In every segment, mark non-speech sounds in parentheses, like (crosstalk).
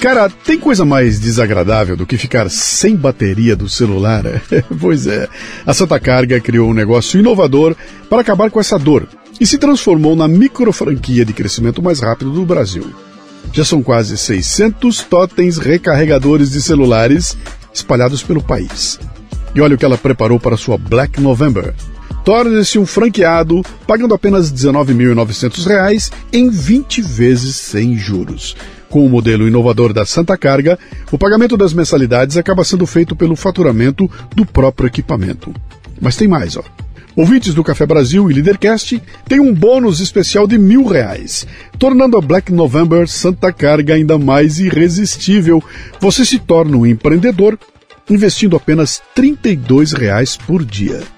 Cara, tem coisa mais desagradável do que ficar sem bateria do celular? (laughs) pois é, a Santa Carga criou um negócio inovador para acabar com essa dor e se transformou na micro franquia de crescimento mais rápido do Brasil. Já são quase 600 totens recarregadores de celulares espalhados pelo país. E olha o que ela preparou para sua Black November. Torne-se um franqueado pagando apenas R$ 19.900 em 20 vezes sem juros. Com o modelo inovador da Santa Carga, o pagamento das mensalidades acaba sendo feito pelo faturamento do próprio equipamento. Mas tem mais, ó. Ouvintes do Café Brasil e Leadercast têm um bônus especial de mil reais, tornando a Black November Santa Carga ainda mais irresistível. Você se torna um empreendedor investindo apenas 32 reais por dia.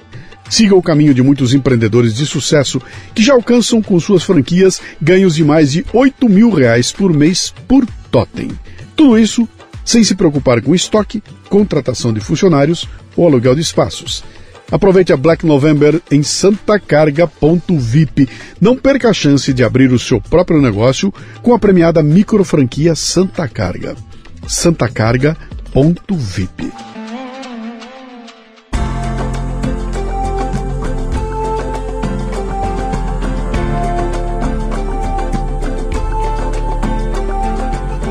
Siga o caminho de muitos empreendedores de sucesso que já alcançam com suas franquias ganhos de mais de 8 mil reais por mês por totem. Tudo isso sem se preocupar com estoque, contratação de funcionários ou aluguel de espaços. Aproveite a Black November em santacarga.vip. Não perca a chance de abrir o seu próprio negócio com a premiada micro franquia Santa Carga. santacarga.vip.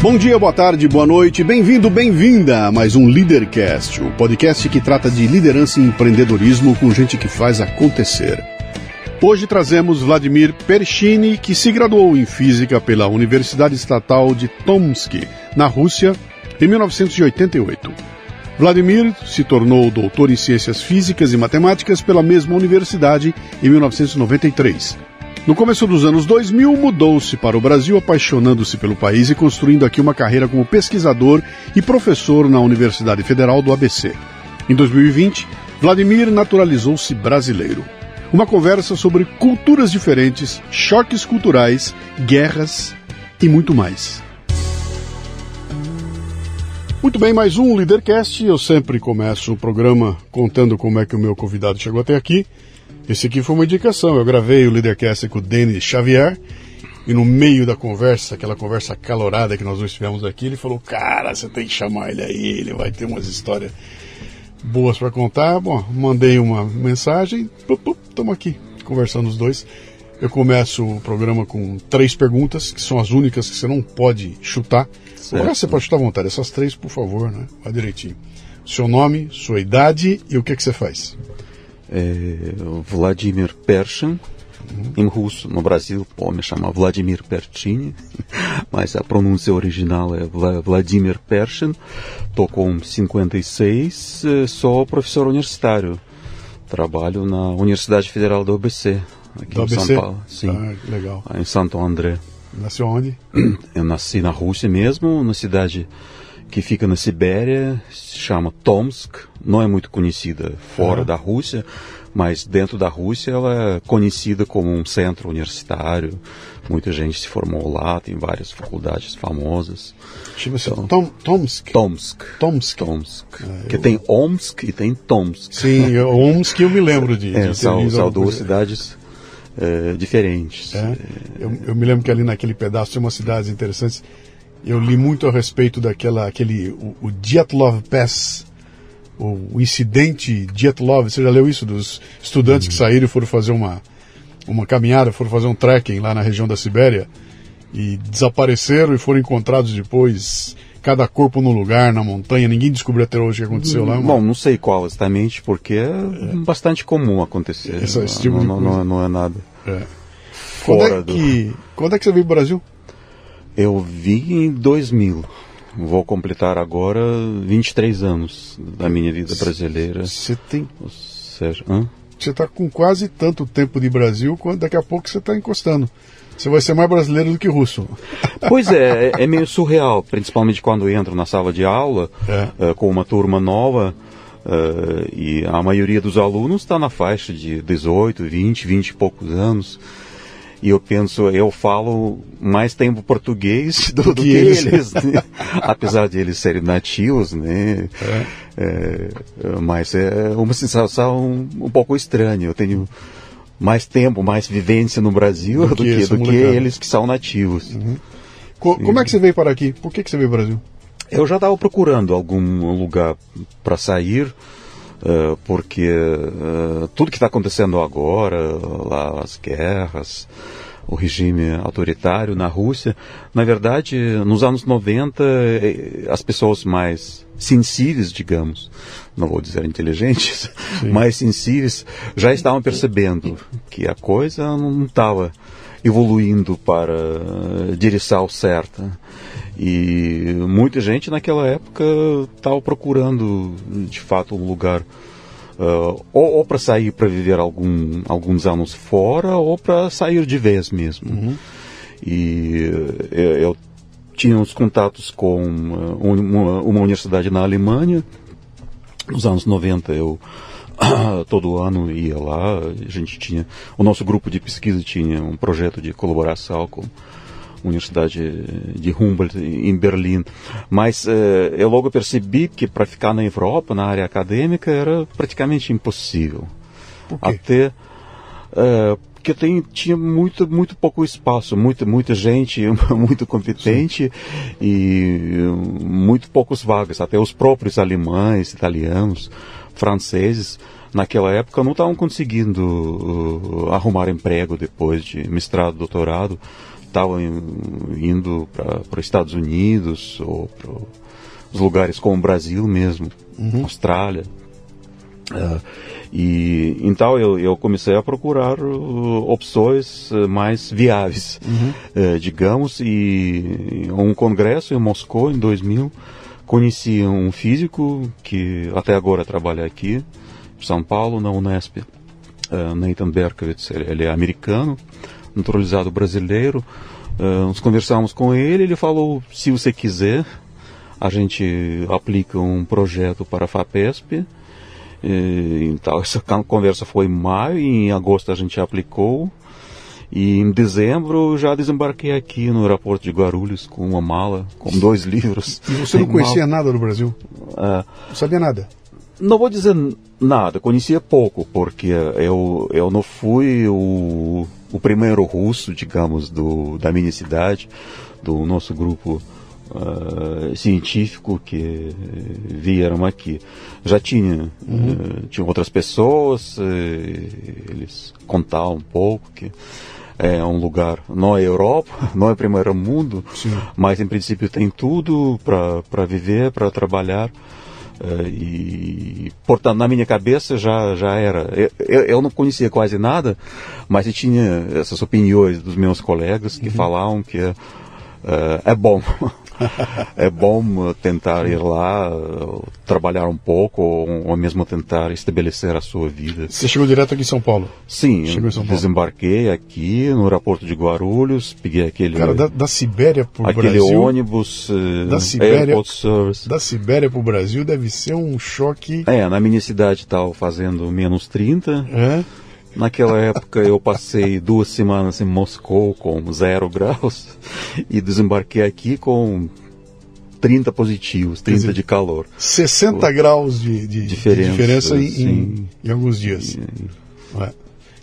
Bom dia, boa tarde, boa noite, bem-vindo, bem-vinda a mais um Leadercast, o podcast que trata de liderança e empreendedorismo com gente que faz acontecer. Hoje trazemos Vladimir Pershini, que se graduou em física pela Universidade Estatal de Tomsk, na Rússia, em 1988. Vladimir se tornou doutor em ciências físicas e matemáticas pela mesma universidade em 1993 no começo dos anos 2000, mudou-se para o Brasil, apaixonando-se pelo país e construindo aqui uma carreira como pesquisador e professor na Universidade Federal do ABC. Em 2020, Vladimir naturalizou-se brasileiro. Uma conversa sobre culturas diferentes, choques culturais, guerras e muito mais. Muito bem, mais um Leadercast. Eu sempre começo o programa contando como é que o meu convidado chegou até aqui. Esse aqui foi uma indicação. Eu gravei o Leadercast com o Denis Xavier. E no meio da conversa, aquela conversa calorada que nós dois tivemos aqui, ele falou: Cara, você tem que chamar ele aí, ele vai ter umas histórias boas para contar. Bom, mandei uma mensagem, estamos aqui conversando os dois. Eu começo o programa com três perguntas, que são as únicas que você não pode chutar. Agora você pode chutar à vontade, essas três, por favor, né? Vai direitinho. Seu nome, sua idade e o que, que você faz. É, Vladimir Pershin, em russo, no Brasil, pode chamar Vladimir Perchini, (laughs) mas a pronúncia original é Vladimir Pershin. Estou com 56, é, sou professor universitário. Trabalho na Universidade Federal do ABC, aqui do em ABC? São Paulo. Sim, ah, legal. em Santo André. Nasceu onde? (clears throat) Eu nasci na Rússia mesmo, na cidade que fica na Sibéria, se chama Tomsk, não é muito conhecida fora da Rússia, mas dentro da Rússia ela é conhecida como um centro universitário. Muita gente se formou lá, tem várias faculdades famosas. Chama-se então, Tom, Tomsk. Tomsk. Tomsk. Tomsk. Que eu... tem Omsk e tem Tomsk. Sim, Omsk eu me lembro de. É, de são, são duas cidades é, diferentes. É, eu, eu, me lembro que ali naquele pedaço tem umas cidades interessantes. Eu li muito a respeito daquela, aquele, o, o Dyatlov Pass, o, incidente Dyatlov. Você já leu isso dos estudantes uhum. que saíram e foram fazer uma, uma caminhada, foram fazer um trekking lá na região da Sibéria e desapareceram e foram encontrados depois cada corpo no lugar, na montanha. Ninguém descobriu até hoje o que aconteceu lá. Bom, não sei qual exatamente, porque é, é. bastante comum acontecer. Esse, esse tipo não, não, não, é nada. É. Quando, é que, do... quando é que você veio para o Brasil? Eu vim em 2000. Vou completar agora 23 anos da minha vida brasileira. Você tem. Ou seja, hã? Você está com quase tanto tempo de Brasil quanto daqui a pouco você está encostando. Você vai ser mais brasileiro do que russo. (laughs) Pois é, é, é meio surreal, principalmente quando entro na sala de aula é. uh, com uma turma nova. Uh, e a maioria dos alunos está na faixa de 18, 20, 20 e poucos anos. E eu penso, eu falo mais tempo português do, do que, que, eles, né? (laughs) apesar de eles serem nativos, né? É. É, mas é uma sensação um, pouco estranha. Eu tenho mais tempo, mais vivência no Brasil do, do que, do que eles que são nativos. Uhum. Co como é que você veio para aqui? Por que, que você veio para o Brasil? Eu já estava procurando algum lugar para sair. Uh, porque uh, tudo que está acontecendo agora, lá as guerras, o regime autoritário na Rússia, na verdade, nos anos 90, eh, as pessoas mais sensíveis, digamos, não vou dizer inteligentes, Sim. mais sensíveis, já estavam percebendo que a coisa não estava evoluindo para a direção certa. E muita gente naquela época estava procurando, de fato, um lugar uh, ou, ou para sair para viver algum, alguns anos fora, ou para sair de vez mesmo. Uhum. E eu, eu, tinha uns contatos com uma, uma universidade na Alemanha. Nos anos 90 eu (coughs) todo ano ia lá, a gente tinha, o nosso grupo de pesquisa tinha um projeto de colaboração com Universidade de Humboldt em Berlim. Mas eh, eu logo percebi que para ficar na Europa, na área acadêmica, era praticamente impossível. Até eh, porque tem, tinha muito, muito pouco espaço, muita, muita gente (laughs) muito competente Sim. e muito poucas vagas. Até os próprios alemães, italianos, franceses, naquela época não estavam conseguindo uh, arrumar emprego depois de mestrado, doutorado estavam indo para os Estados Unidos ou para os lugares como o Brasil mesmo, uhum. Austrália. Uh, e então eu, eu, comecei a procurar uh, opções uh, mais viáveis, uhum. digamos, e um congresso em Moscou em 2000 conheci um físico que até agora trabalha aqui, em São Paulo, na Unesp, Nathan Berkowitz, ele é americano, naturalizado brasileiro. Uh, nós conversamos com ele, ele falou: se você quiser, a gente aplica um projeto para a FAPESP. E, então, (laughs) essa conversa foi em maio, e em agosto a gente aplicou. E em dezembro já desembarquei aqui no aeroporto de Guarulhos com uma mala, com dois livros. E você não (laughs) conhecia mal... nada do Brasil? Uh, não sabia nada? Não vou dizer nada, conhecia pouco, porque eu, eu não fui o o primeiro russo, digamos, do, da minha cidade, do nosso grupo uh, científico que vieram aqui. Já tinha, uhum. uh, tinha outras pessoas, uh, eles contavam um pouco que é um lugar, não é Europa, (laughs) não é primeiro mundo, Sim. mas em princípio tem tudo para viver, para trabalhar. Uh, e, portanto, na minha cabeça já, já era. Eu, eu, não conhecia quase nada, mas eu tinha essas opiniões dos meus colegas que uhum. falavam que uh, é bom. (laughs) (laughs) é bom tentar ir lá, trabalhar um pouco, ou, ou, mesmo tentar estabelecer a sua vida. Você chegou direto aqui em São Paulo? Sim, São Paulo. desembarquei aqui no aeroporto de Guarulhos, peguei aquele. Cara, da, da Sibéria para o Brasil. Aquele ônibus da eh, Sibéria, Service. Da Sibéria para o Brasil deve ser um choque. É, na minha cidade estava fazendo menos 30. É. Naquela época eu passei duas semanas em Moscou com zero graus (laughs) e desembarquei aqui com 30 positivos, 30 dizer, de calor. 60 Pô, graus de, de diferença, de diferença em, em, em, alguns dias. E, é.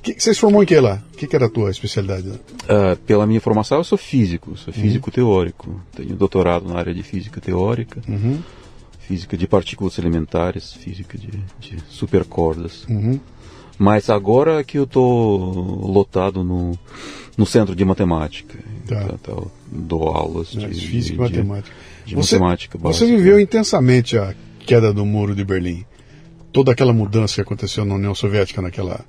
que, você se formou em que lá? O que, que, era a tua especialidade? Uh, pela minha formação eu sou físico, sou uhum. físico uhum. teórico. Tenho doutorado na área de física teórica, uhum. física de partículas elementares, física de, de supercordas. Uhum. Mas agora que eu estou lotado no, no centro de matemática. Tá. Então, dou aulas É, de, física e de- matemática. de você, matemática você básica. viveu intensamente a queda do muro de Berlim. Toda aquela mudança que aconteceu na União Soviética naquela.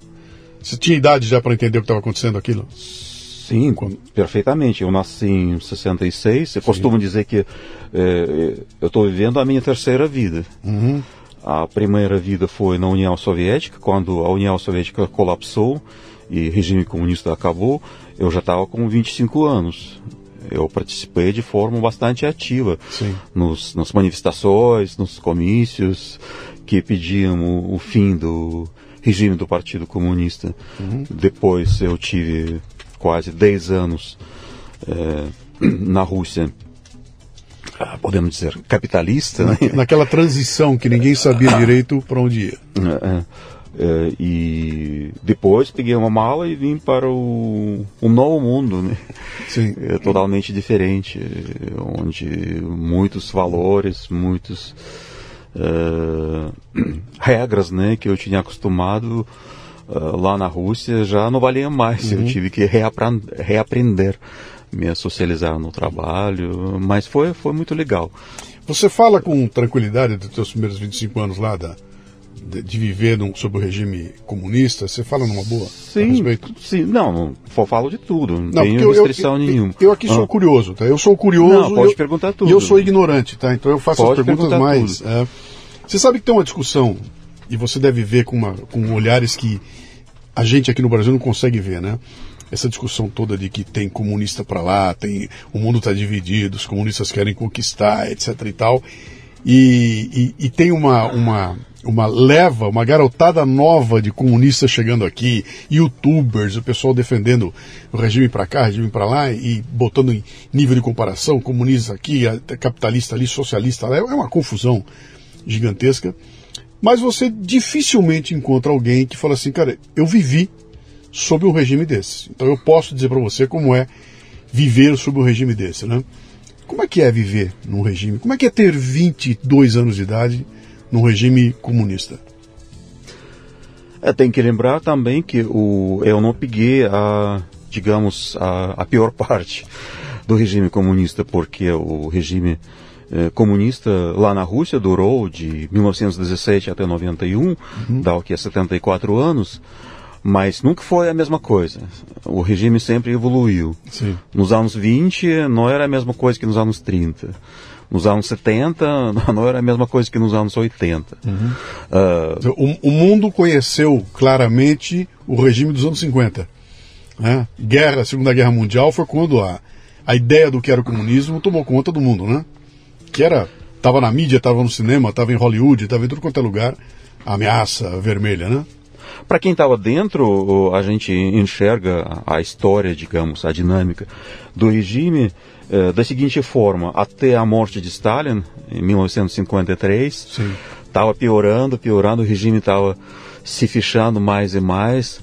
Você tinha idade já para entender o que estava acontecendo aquilo? Sim, perfeitamente. Eu nasci em 66. Eu costumo dizer que eh, eu estou vivendo a minha terceira vida. Uhum. A primeira vida foi na União Soviética, quando a União Soviética colapsou e o regime comunista acabou. Eu já estava com 25 anos. Eu participei de forma bastante ativa nos, nas manifestações, nos comícios que pediam o, o fim do regime do Partido Comunista. Depois eu tive quase 10 anos eh, (clears throat) na Rússia, podemos dizer, capitalista, né? Naquela transição que ninguém sabia direito para onde ia. É, é. É, e depois peguei uma mala e vim para o, um novo mundo, né? Sim. É totalmente diferente, onde muitos valores, muitos é, regras, né, que eu tinha acostumado é, lá na Rússia já não valiam mais. Eu tive que reaprender, me socializar no trabalho, mas foi foi muito legal. Você fala com tranquilidade dos seus primeiros 25 anos lá da, de, de viver num, sob o regime comunista? Você fala numa boa? Sim, respeito? sim, não, falo de tudo, não, Não, tenho porque eu, eu, restrição eu, nenhuma. eu aqui sou Ah. curioso, tá? Eu sou curioso. Não, pode e eu, perguntar tudo. E eu sou ignorante, tá? Então eu faço Pode as perguntas mais. é. Você sabe que tem uma discussão, e você deve ver com, uma, com olhares que a gente aqui no Brasil não consegue ver, né? Essa discussão toda de que tem comunista para lá, tem o mundo está dividido, os comunistas querem conquistar, etc e tal. E, e, e tem uma, uma, uma leva, uma garotada nova de comunistas chegando aqui, youtubers, o pessoal defendendo o regime para cá, regime para lá, e botando em nível de comparação, comunista aqui, capitalista ali, socialista lá, é uma confusão gigantesca. Mas você dificilmente encontra alguém que fala assim, cara, eu vivi sob um regime desse. Então eu posso dizer para você como é viver sob um regime desse, né? Como é que é viver num regime? Como é que é ter 22 anos de idade num regime comunista? É, tem que lembrar também que o, eu não peguei a, digamos, a, a pior (laughs) parte do regime comunista, porque o regime eh, comunista lá na Rússia durou de 1917 até 91, dá o que 74 anos, mas nunca foi a mesma coisa. O regime sempre evoluiu. Sim. Nos anos 20 não era a mesma coisa que nos anos 30. Nos anos 70 (laughs) não era a mesma coisa que nos anos 80. Ah, O, o mundo conheceu claramente o regime dos anos 50. Né? Guerra, Segunda Guerra Mundial foi quando a, a ideia do que era o comunismo tomou conta do mundo, né? Que era, estava na mídia, estava no cinema, estava em Hollywood, estava em tudo quanto é lugar, a ameaça vermelha, né? Para quem estava dentro, a gente enxerga a história, digamos, a dinâmica do regime eh, da seguinte forma: até a morte de Stalin, em 1953, Sim. estava piorando, piorando, o regime estava se fechando mais e mais,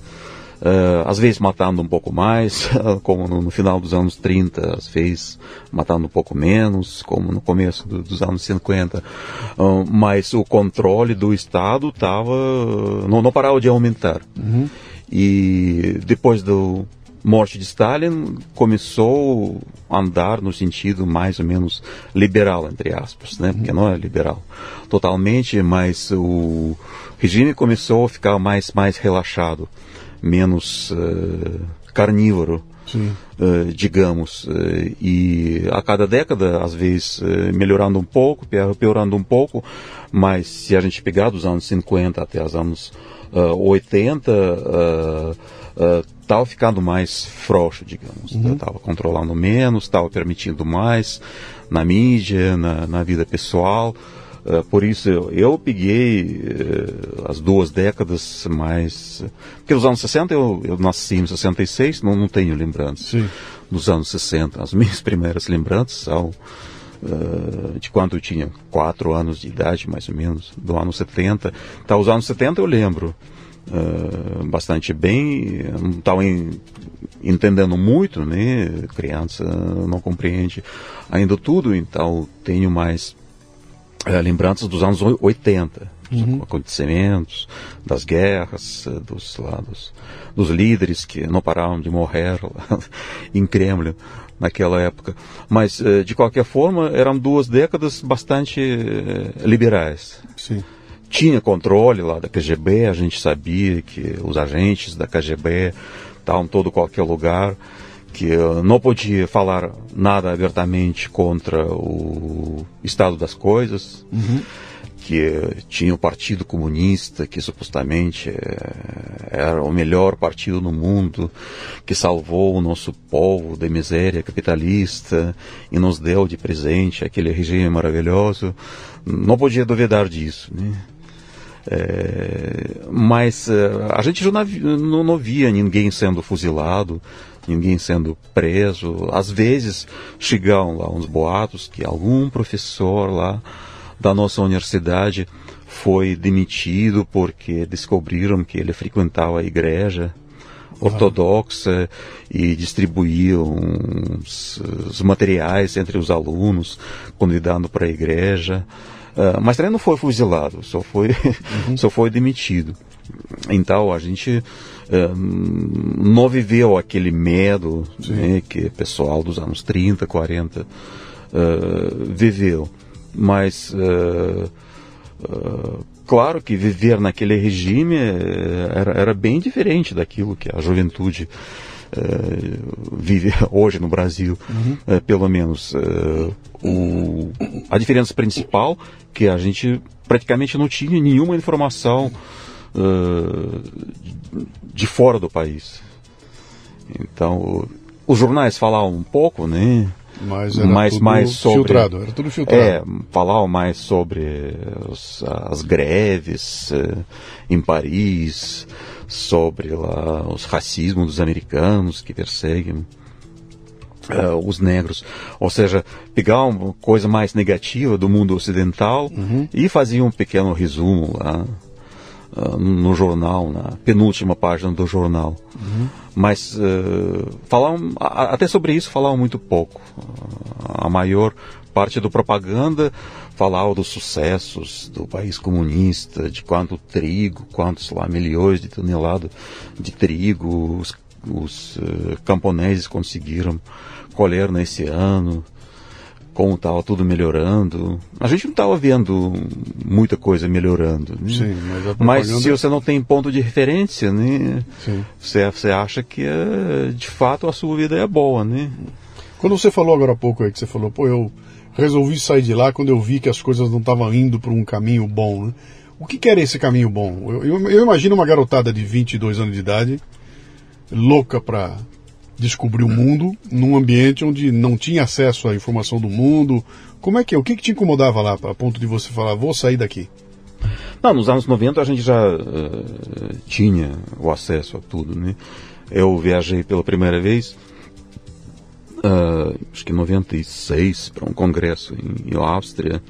eh, às vezes matando um pouco mais, (laughs) como no, no final dos anos 30, às vezes matando um pouco menos, como no começo do- dos anos 50. Ah, mas o controle do Estado estava não, não parava de aumentar. E depois do morte de Stalin começou a andar no sentido mais ou menos liberal entre aspas, né? Porque não é liberal totalmente, mas o regime começou a ficar mais mais relaxado, menos eh, carnívoro. Eh, digamos, eh, e a cada década, às vezes, melhorando um pouco, pior- piorando um pouco, mas se a gente pegar dos anos 50 até os anos ah, 80, estava ficando mais frouxo, digamos. Estava controlando menos, estava permitindo mais na mídia, na, na vida pessoal. Uh, por isso eu, eu peguei uh, as duas décadas mais. Porque nos anos 60 eu, eu nasci em 66, não, não tenho lembranças. Sim. Dos anos 60. As (laughs) minhas primeiras lembranças são uh, de quando eu tinha 4 anos de idade, mais ou menos, do ano 70. Então, os anos 70 eu lembro uh, bastante bem, não estava entendendo muito, né? Criança não compreende ainda tudo, então tenho mais é, lembranças dos anos 80. uhum. acontecimentos, das guerras, dos, lá, dos, dos líderes que não paravam de morrer lá, (laughs) em Kremlin naquela época. Mas, eh, de qualquer forma, eram duas décadas bastante eh, liberais. Sim. Tinha controle lá da KGB, a gente sabia que os agentes da KGB estavam em todo qualquer lugar, que não podia falar nada abertamente contra o estado das coisas. Uhum que tinha o Partido Comunista, que supostamente eh, era o melhor partido no mundo, que salvou o nosso povo da miséria capitalista e nos deu de presente aquele regime maravilhoso. Não podia duvidar disso. Né? É, mas eh, a gente não, não, não via ninguém sendo fuzilado, ninguém sendo preso. Às vezes chegavam lá uns boatos que algum professor lá da nossa universidade foi demitido porque descobriram que ele frequentava a igreja ortodoxa e distribuía os, os, materiais entre os alunos, convidando para a igreja. Uh, mas também não foi fuzilado, só foi, (laughs) uhum. só foi demitido. Então a gente uh, não viveu aquele medo né, que o pessoal dos anos 30, 40 uh, viveu mas uh, uh, claro que viver naquele regime eh, era, era, bem diferente daquilo que a juventude uh, vive (laughs) hoje no Brasil, uhum. pelo menos. O, a diferença principal que a gente praticamente não tinha nenhuma informação de fora do país. Então, os jornais falavam um pouco, né? Mas era mais, tudo mais sobre, filtrado, era tudo filtrado. É, falavam mais sobre os, as greves eh, em Paris, sobre lá os racismos dos americanos que perseguem uh, os negros. Ou seja, pegar uma coisa mais negativa do mundo ocidental uhum. e fazer um pequeno resumo lá uh, no jornal, na penúltima página do jornal. Uhum. Mas uh, até sobre isso falavam muito pouco. A maior parte do propaganda falava dos sucessos do país comunista, de quanto trigo, quantos lá milhões de toneladas de trigo os, os uh, camponeses conseguiram colher nesse ano como estava tudo melhorando. A gente não estava vendo muita coisa melhorando. Né? Sim, mas, propaganda... mas, se você não tem ponto de referência, né? Sim. Você, você acha que é, de fato a sua vida é boa, né? Quando você falou agora há pouco aí, que você falou, pô, eu resolvi sair de lá quando eu vi que as coisas não estavam indo para um caminho bom, né? O que, que era esse caminho bom? Eu, eu, eu imagino uma garotada de 22 anos de idade, louca para descobrir o mundo num ambiente onde não tinha acesso à informação do mundo. Como é que é? O que, que te incomodava lá, a ponto de você falar, vou sair daqui? Não, nos anos 90 a gente já uh, tinha o acesso a tudo, né? Eu viajei pela primeira vez, uh, acho que em 96, para um congresso em, em Áustria.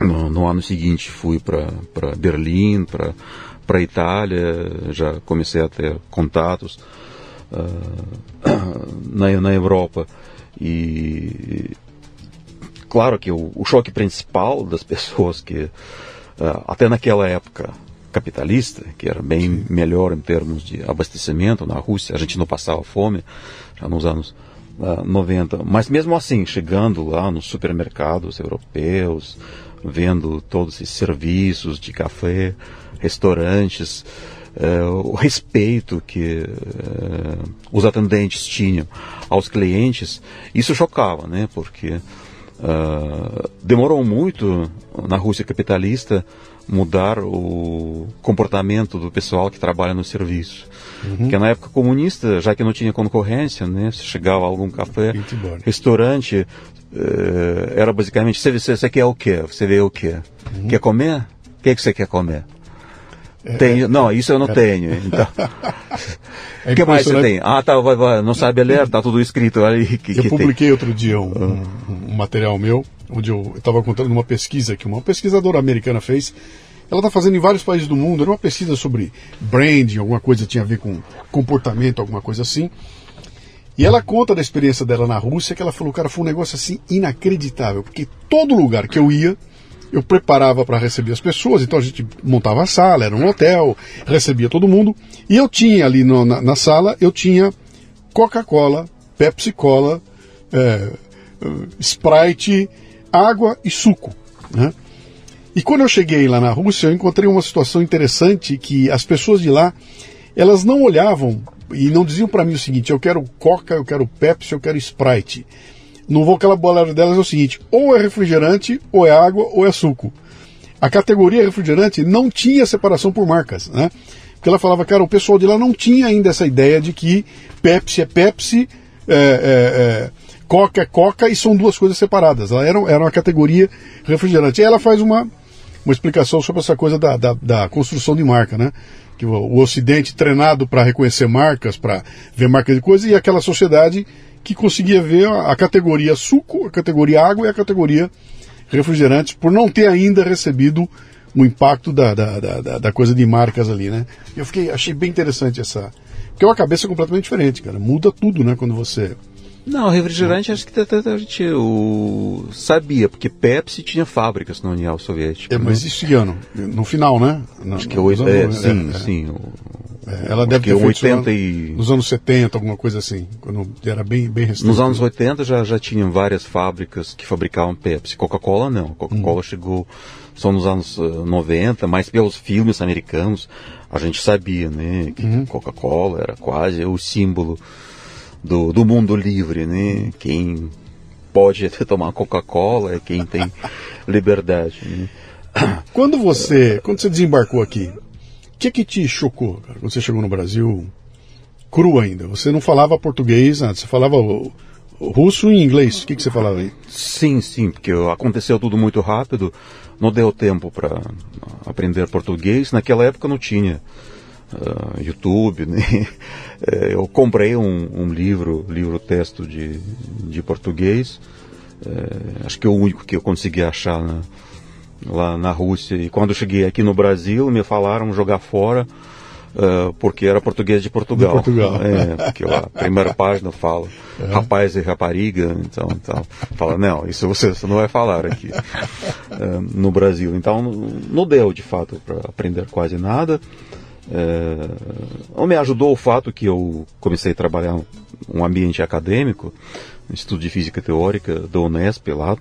No, no, ano seguinte fui para Berlim, para Itália, já comecei a ter contatos na, na Europa. E claro que o, o, choque principal das pessoas que, uh, até naquela época capitalista, que era bem melhor em termos de abastecimento na Rússia, a gente não passava fome já nos anos uh, ah, 90. Mas mesmo assim, chegando lá nos supermercados europeus, vendo todos esses serviços de café, restaurantes, uh, o respeito que uh, os atendentes tinham aos clientes, isso chocava, né? Porque uh, demorou muito na Rússia capitalista mudar o comportamento do pessoal que trabalha no serviço. Uhum. Porque na época comunista, já que não tinha concorrência, né, se chegava a algum café, restaurante, era basicamente, você, você quer o quê? Você vê o quê? Uhum. Quer comer? O que, que você quer comer? Tenho, não, isso eu não tenho. Então. O (laughs) é que mais você tem? Ah, tá, vai, vai, não sabe ler, tá tudo escrito ali. Que, eu que publiquei tem. outro dia um, um, um, material meu, onde eu estava contando uma pesquisa que uma pesquisadora americana fez. Ela está fazendo em vários países do mundo, era uma pesquisa sobre branding, alguma coisa tinha a ver com comportamento, alguma coisa assim. E ela conta da experiência dela na Rússia, que ela falou, cara, foi um negócio assim inacreditável, porque todo lugar que eu ia, eu preparava para receber as pessoas, então a gente montava a sala, era um hotel, recebia todo mundo, e eu tinha ali no, na, na, sala, eu tinha Coca-Cola, Pepsi-Cola, é, Sprite, água e suco. Né? E quando eu cheguei lá na Rússia, eu encontrei uma situação interessante que as pessoas de lá, elas não olhavam e não diziam para mim o seguinte: eu quero Coca, eu quero Pepsi, eu quero Sprite. No vocabulário delas é o seguinte: ou é refrigerante, ou é água, ou é suco. A categoria refrigerante não tinha separação por marcas, né? Porque ela falava, cara, o pessoal de lá não tinha ainda essa ideia de que Pepsi é Pepsi, é, é, é, Coca é Coca e são duas coisas separadas. Ela era, era uma categoria refrigerante. E ela faz uma, uma explicação sobre essa coisa da, da, da construção de marca, né? Que o, o Ocidente treinado para reconhecer marcas, para ver marcas de coisas, e aquela sociedade que conseguia ver a categoria suco, a categoria água e a categoria refrigerantes, por não ter ainda recebido o impacto da, da, da, da coisa de marcas ali, né? Eu fiquei, achei bem interessante essa. Porque é uma cabeça completamente diferente, cara. Muda tudo, né? Quando você. Não, refrigerante acho que a gente o, sabia, porque Pepsi tinha fábricas na União Soviética. É, mas né? isso que ano? No final, né? No, acho que é, é, sim, é, sim. O, é, ela deve ter 80 e... nos anos 70, alguma coisa assim, quando era bem, bem recente. Nos anos 80 já, já tinham várias fábricas que fabricavam Pepsi. Coca-Cola não. Coca-Cola hum. chegou só nos anos uh, eh, 90, mais pelos filmes americanos. A gente sabia, né, que uhum. Coca-Cola era quase o símbolo do, do mundo livre, né? Quem pode (laughs) tomar Coca-Cola é quem tem (laughs) liberdade, né? Quando você, quando você desembarcou aqui, que, que te chocou, cara, quando você chegou no Brasil, cru ainda? Você não falava português antes, você falava russo e inglês. O que, que você falava aí? Sim, sim, porque aconteceu tudo muito rápido, não deu tempo para aprender português. Naquela época não tinha uh, YouTube, (laughs) né? É, eu comprei um, um, livro, livro texto de, de português. É, acho que é o único que eu consegui achar na, lá na Rússia. E quando cheguei aqui no Brasil, me falaram jogar fora. Uh, porque era português de Portugal. De Portugal. É, porque lá, a primeira página fala é. rapaz e rapariga, então, então fala, não, isso você, você não vai falar aqui uh, no Brasil. Então não deu de fato para aprender quase nada. Uh, me ajudou o fato que eu comecei a trabalhar um ambiente acadêmico, Instituto de Física Teórica da Unesp lá,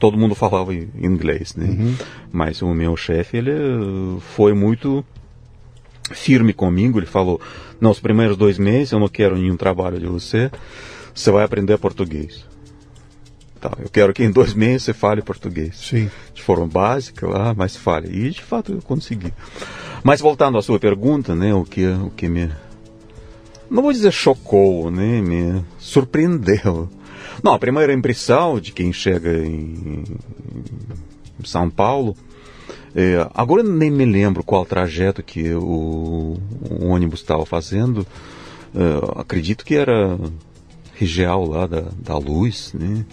todo mundo falava inglês, né? Uhum. Mas o meu chefe, ele foi muito firme comigo, ele falou, não, os primeiros dois meses eu não quero nenhum trabalho de você, você vai aprender português. Tá, eu quero que em dois meses você fale português. Sim. De forma básica lá, mas fale. E de fato eu consegui. Mas voltando à sua pergunta, né, o que, o que me... Não vou dizer chocou, né, me surpreendeu não, a primeira impressão de quem chega em, São Paulo, é, agora nem me lembro qual trajeto que o, o ônibus estava fazendo. É, acredito que era região lá da, da luz, né?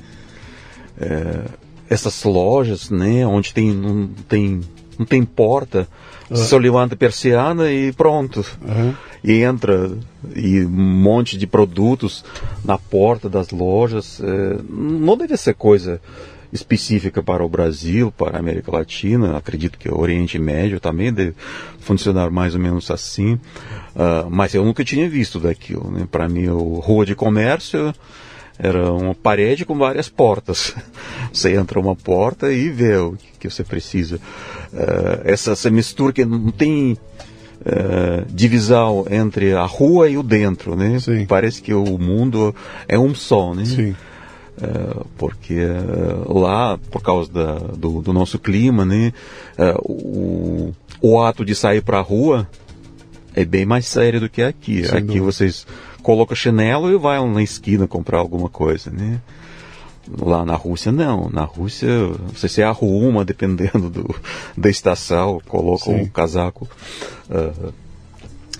É, essas lojas, né, onde tem não tem não tem porta. Só levanta a persiana e pronto. Uhum. E entra e um monte de produtos na porta das lojas. É, não deve ser coisa específica para o Brasil, para a América Latina. Acredito que o Oriente Médio também deve funcionar mais ou menos assim. Uh, mas eu nunca tinha visto daquilo. Né? Para mim, o rua de comércio era uma parede com várias portas. (laughs) Você entra uma porta e vê o que você precisa. Uh, essa, essa mistura que não tem uh, divisão entre a rua e o dentro, né? Sim. Parece que o mundo é um só, né? Sim. Uh, porque lá, por causa da, do, do, nosso clima, né, o, o ato de sair para a rua é bem mais sério do que aqui. Sem aqui dúvida. vocês coloca chinelo e vai na esquina comprar alguma coisa, né? Lá na Rússia, não. Na Rússia, você se arruma (laughs) dependendo do, da estação, coloca Sim. um casaco uh,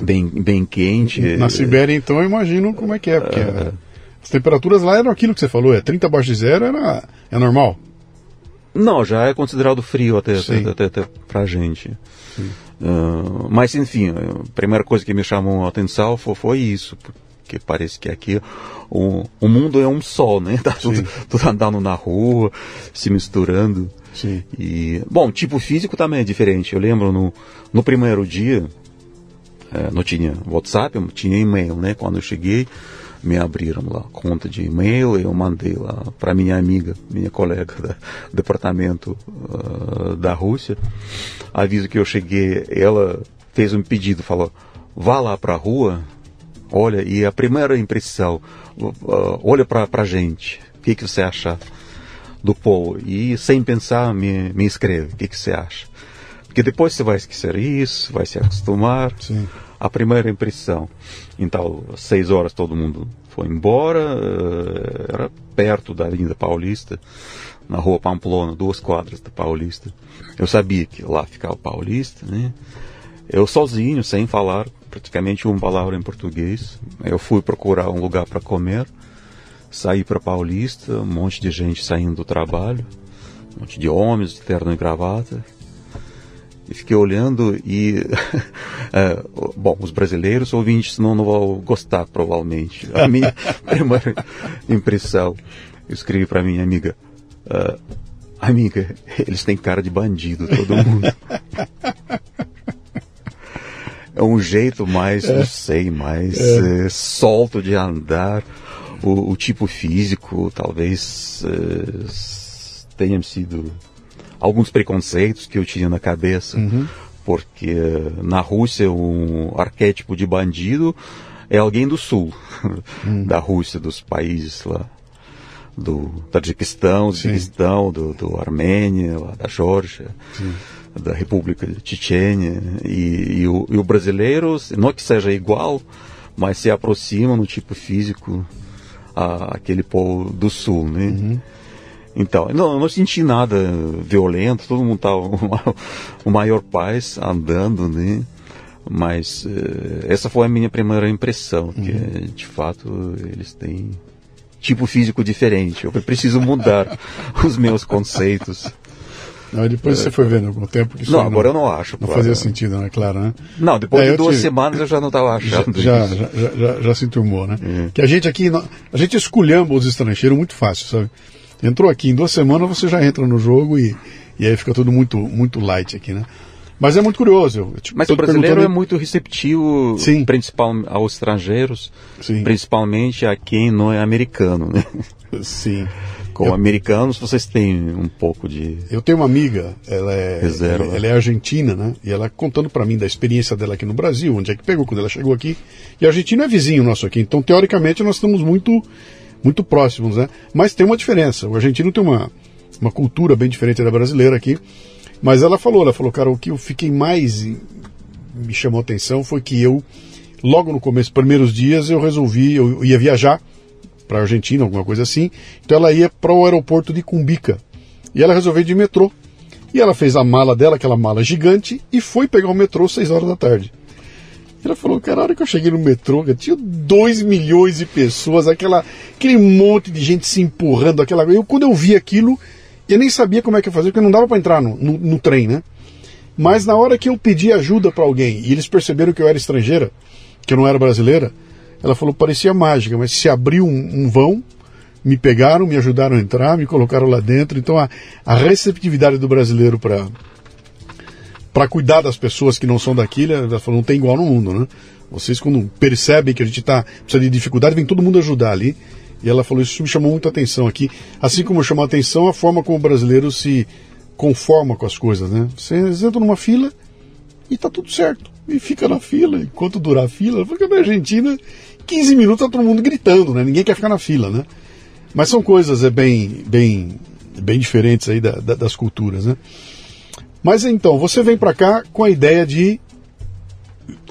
bem, bem quente. Na Sibéria, então, eu imagino como é que é, porque uh, as temperaturas lá eram aquilo que você falou, é 30 abaixo de zero, era, é normal? Não, já é considerado frio até, até, até, até pra gente. Uh, mas, enfim, a primeira coisa que me chamou a atenção foi, foi isso, porque parece que aqui o, o mundo é um só, né? (laughs) Tá tudo, tudo, andando na rua, se misturando. Sim. E, bom, tipo físico também é diferente. Eu lembro no, no primeiro dia, é, não tinha WhatsApp, tinha e-mail, né? Quando eu cheguei, me abriram lá conta de e-mail, eu mandei lá para minha amiga, minha colega do (laughs) departamento uh, da Rússia. Aviso que eu cheguei, ela fez um pedido, falou: vá lá para a rua, olha, e a primeira impressão, uh, olha para a gente, o que, que você acha do povo? E sem pensar, me, me escreve, o que, que você acha? Porque depois você vai esquecer isso, vai se acostumar. Sim. A primeira impressão. Então, seis horas todo mundo foi embora, uh, era perto da Avenida Paulista, na rua Pamplona, duas quadras da Paulista. Eu sabia que lá ficava o Paulista, né? Eu sozinho, sem falar praticamente uma palavra em português, eu fui procurar um lugar para comer, saí para Paulista, um monte de gente saindo do trabalho, um monte de homens de terno e gravata, e fiquei olhando e (laughs) é, bom os brasileiros ouvintes não, não vão gostar provavelmente. A minha (laughs) (laughs) primeira impressão eu escrevi para minha amiga uh, amiga eles têm cara de bandido todo mundo é um jeito mais é. não sei mais é. é. solto de andar o, o tipo físico talvez é, tenha sido alguns preconceitos que eu tinha na cabeça, uhum. porque na Rússia um arquétipo de bandido é alguém do sul, uhum. (laughs) da Rússia, dos países lá, do Tajiquistão, Uzbequistão, do, do Armênia, da Geórgia. Da República de Chechênia e, e, o, e, o, brasileiro, não que seja igual, mas se aproxima no tipo físico àquele povo do sul, né? Uhum. Então, não, não senti nada violento, todo mundo estava uma, (laughs) o maior paz andando, né? Mas uh, essa foi a minha primeira impressão, que uhum. de fato eles têm tipo físico diferente. Eu preciso mudar (laughs) os meus conceitos. Não, depois é, você foi vendo com o tempo que isso não, agora não, eu não acho. Não claro. fazia sentido, né? Claro, né? Não, depois é, de duas te... semanas eu já não estava achando já, isso. Já, já, já, já se enturmou, né? É. Que a gente aqui, a gente esculhamba os estrangeiros muito fácil, sabe? Entrou aqui em duas semanas, você já entra no jogo e, e aí fica tudo muito, muito light aqui, né? Mas é muito curioso. Eu, tipo, Mas o brasileiro é muito receptivo, Sim. principal aos estrangeiros, Sim. principalmente a quem não é americano, né? Sim. Com eu, americanos vocês têm um pouco de. Eu tenho uma amiga, ela é, Reserva. Ela é argentina, né? E ela contando para mim da experiência dela aqui no Brasil, onde é que pegou quando ela chegou aqui. E a Argentina é vizinho nosso aqui, então teoricamente nós estamos muito muito próximos, né? Mas tem uma diferença. O argentino tem uma, uma cultura bem diferente da brasileira aqui. Mas ela falou, ela falou, cara, o que eu fiquei mais me chamou a atenção foi que eu, logo no começo, primeiros dias, eu resolvi, eu ia viajar para a Argentina, alguma coisa assim. Então ela ia para o aeroporto de Cumbica. E ela resolveu ir de metrô. E ela fez a mala dela, aquela mala gigante, e foi pegar o metrô às 6 horas da tarde. Ela falou, cara, a hora que eu cheguei no metrô, tinha 2 milhões de pessoas, aquela, aquele monte de gente se empurrando, aquela eu Quando eu vi aquilo, eu nem sabia como é que ia fazer, porque não dava para entrar no, no, no, trem, né? Mas na hora que eu pedi ajuda para alguém, e eles perceberam que eu era estrangeira, que eu não era brasileira, ela falou, parecia mágica, mas se abriu um, um vão, me pegaram, me ajudaram a entrar, me colocaram lá dentro. Então a, a receptividade do brasileiro para para cuidar das pessoas que não são daquilo, ela falou, não tem igual no mundo, né? Vocês quando percebem que a gente tá, precisa de dificuldade, vem todo mundo ajudar ali. E ela falou, isso me chamou muita atenção aqui. Assim como chamou a atenção a forma como o brasileiro se conforma com as coisas, né? Vocês entram numa fila e tá tudo certo. E fica na fila, enquanto durar a fila. Porque na Argentina, 15 minutos tá todo mundo gritando, né? Ninguém quer ficar na fila, né? Mas são coisas é, bem, bem, bem diferentes aí da, da, das culturas, né? Mas então, você vem para cá com a ideia de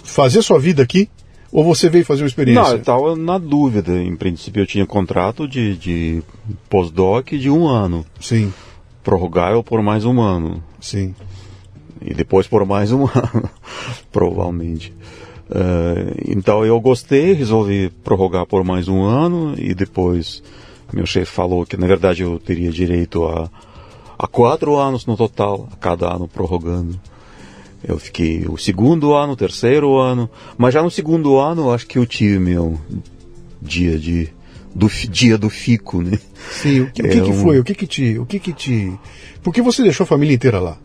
fazer sua vida aqui? Ou você veio fazer uma experiência? Não, eu estava na dúvida. Em princípio, eu tinha contrato de, de pós-doc de um ano. Sim. Prorrogável por mais um ano. Sim. E depois por mais um (laughs) ano, provavelmente. Uh, então eu gostei, resolvi prorrogar por mais um ano e depois meu chefe falou que na verdade eu teria direito a há quatro anos no total, cada ano prorrogando. Eu fiquei o segundo ano, o terceiro ano, mas já no segundo ano acho que eu tive meu dia de do dia do fico, né? Sim, o que, é o que, que foi? O que que te, o que que te... Por que você deixou a família inteira lá?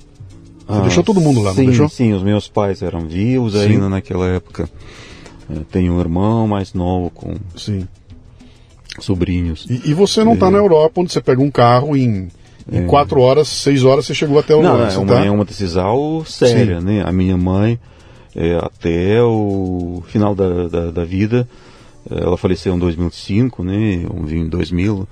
Você ah, deixou todo mundo lá, sim, não deixou? Sim, os meus pais eram vivos sim. ainda naquela época. É, tenho um irmão mais novo com sim. sobrinhos. E, e você não está é. na Europa, onde você pega um carro em, em é. quatro horas, seis horas você chegou até o Não, é uma, tá? é uma decisão séria, sim. né? A minha mãe, é, até o final da, da, da vida, ela faleceu em 2005, né? Em 2000.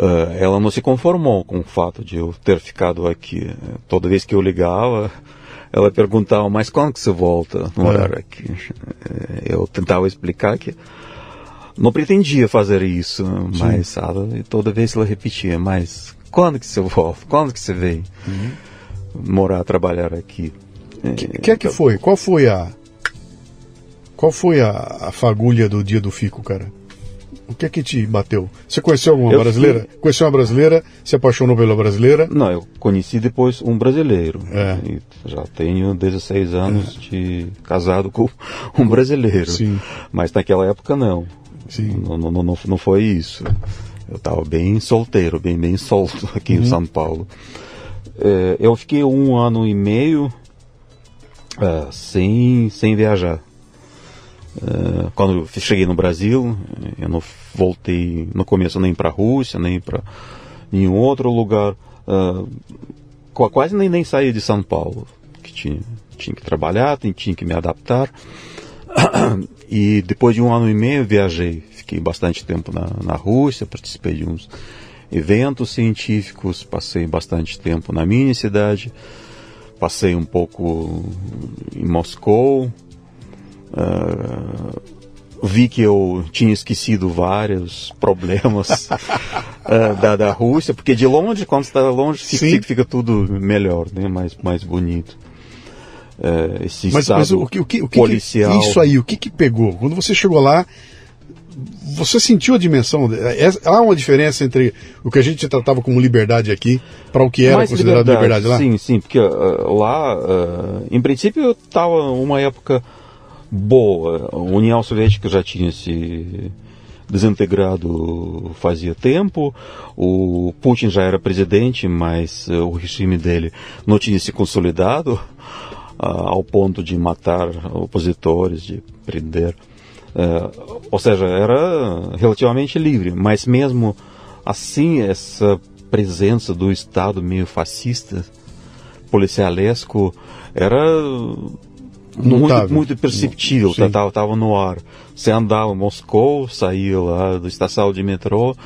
Uh, ela não se conformou com o fato de eu ter ficado aqui. Toda vez que eu ligava, (laughs) ela perguntava, mas quando que você volta a morar é. aqui? Eh, eu tentava explicar que não pretendia fazer isso, Sim. mas ela, toda vez ela repetia, mas quando que você volta? Quando que você vem uhum. morar, trabalhar aqui? O que, que, é que foi? Qual foi a qual foi a, a fagulha do dia do fico, cara? O que é que te bateu? Você conheceu alguma eu brasileira? Fui... Conheceu uma brasileira? Se apaixonou pela brasileira? Não, eu conheci depois um brasileiro. É. já tenho 16 anos é. de casado com (laughs) um brasileiro. Sim. Mas naquela época não. Sim. Não, não, não, não foi isso. Eu estava bem solteiro, bem, bem solto (laughs) aqui uhum. em São Paulo. É, eu fiquei um ano e meio é, sem, sem viajar. Uh, quando eu cheguei no Brasil, eu não voltei no começo nem para a Rússia, nem para nenhum outro lugar. Uh, quase nem, nem saí de São Paulo, que tinha, tinha que trabalhar, tinha que me adaptar. (coughs) E depois de um ano e meio viajei, fiquei bastante tempo na, na Rússia, participei de uns eventos científicos, passei bastante tempo na minha cidade, passei um pouco em Moscou, Uh, vi que eu tinha esquecido vários (laughs) problemas uh, da, da Rússia, porque de longe, quando está longe, fica, fica, tudo melhor, né? mais, mais bonito. Uh, esse mas, mas o, que, o, que, o que policial. Que, isso aí, o que, que pegou? Quando você chegou lá, você sentiu a dimensão? É, há uma diferença entre o que a gente tratava como liberdade aqui para o que era Mais considerado liberdade, liberdade, lá? Sim, sim, porque uh, lá, uh, em princípio, eu estava uma época boa. A União Soviética já tinha se desintegrado fazia tempo. O Putin já era presidente, mas uh, o regime dele não tinha se consolidado uh, ao ponto de matar opositores, de prender. Uh, ou seja, era relativamente livre, mas mesmo assim, essa presença do Estado meio fascista, policialesco, era muito, muito perceptível, estava tá, no ar. Você andava em Moscou, saía lá da estação de metrô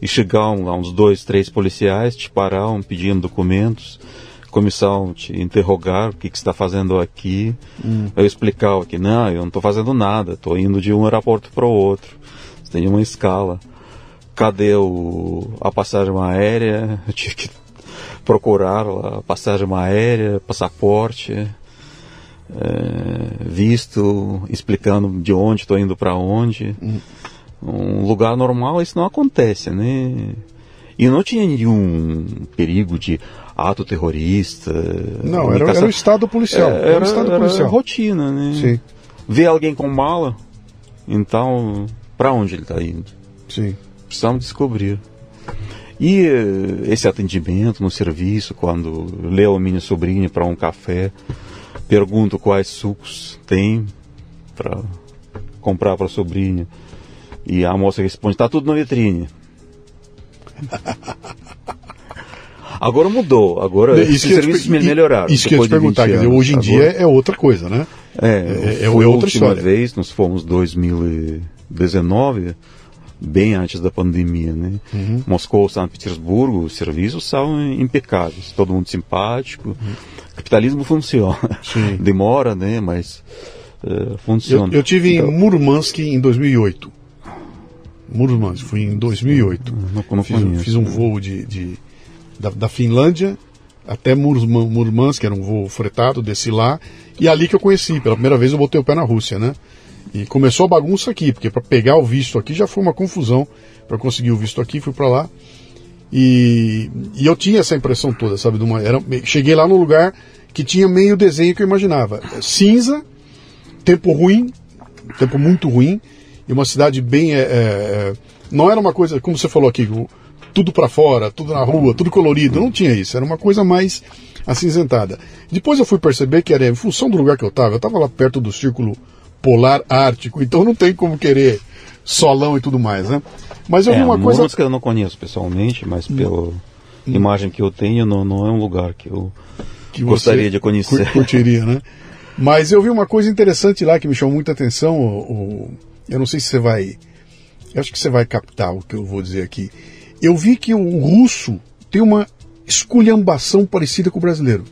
e chegavam lá uns dois, três policiais, te paravam, pediam documentos, começavam a te interrogar o que, que você está fazendo aqui. Hum. Eu explicava que não, eu não estou fazendo nada, estou indo de um aeroporto para o outro. Você tem uma escala. Cadê o, a passagem aérea? (laughs) Eu tive que procurar a passagem aérea, passaporte é, visto, explicando de onde estou indo para onde. Um lugar normal isso não acontece, né? E não tinha nenhum perigo de ato terrorista. Não, era, era, o estado policial. É, era, era, o estado era policial. rotina, né? Sim. Ver alguém com mala, então, para onde ele está indo? Sim. Precisamos descobrir. E eh, esse atendimento no serviço, quando leu a minha sobrinha para um café, pergunto quais sucos tem para comprar para a sobrinha. E a moça responde: está tudo na vitrine. (laughs) Agora mudou, agora isso os serviços te, melhoraram. Isso que eu ia te perguntar, dizer, hoje em agora, dia é outra coisa, né? É, é, é, outra história. vez, nós fomos 2019, bem antes da pandemia, né? Uhum. Moscou, São Petersburgo, os serviços são impecáveis, todo mundo simpático. Uhum capitalismo funciona. Sim. (laughs) Demora, né? Mas uh, funciona. Eu, eu tive então, em Murmansk em 2008. Murmansk, fui em 2008. Não, não fiz, conheço, fiz um voo de, de da, da, Finlândia até Murmansk, que era um voo fretado, desci lá. E é ali que eu conheci. Pela primeira vez eu botei o pé na Rússia, né? E começou a bagunça aqui, porque para pegar o visto aqui já foi uma confusão. Para conseguir o visto aqui, fui para lá. E, e eu tinha essa impressão toda, sabe? De uma, era, cheguei lá num lugar que tinha meio desenho que eu imaginava. Cinza, tempo ruim, tempo muito ruim, e uma cidade bem é, é, Não era uma coisa, como você falou aqui, tudo para fora, tudo na rua, tudo colorido. Não tinha isso. Era uma coisa mais acinzentada. Depois eu fui perceber que era em função do lugar que eu estava. Eu estava lá perto do círculo polar ártico, então não tem como querer solão e tudo mais, né? Mas eu é, vi uma coisa. que eu não conheço pessoalmente, mas hum. pela hum. imagem que eu tenho, não, não é um lugar que eu que gostaria de conhecer. Curtiria, né? Mas eu vi uma coisa interessante lá que me chamou muita atenção. O, eu não sei se você vai. Eu acho que você vai captar o que eu vou dizer aqui. Eu vi que o russo tem uma esculhambação parecida com o brasileiro.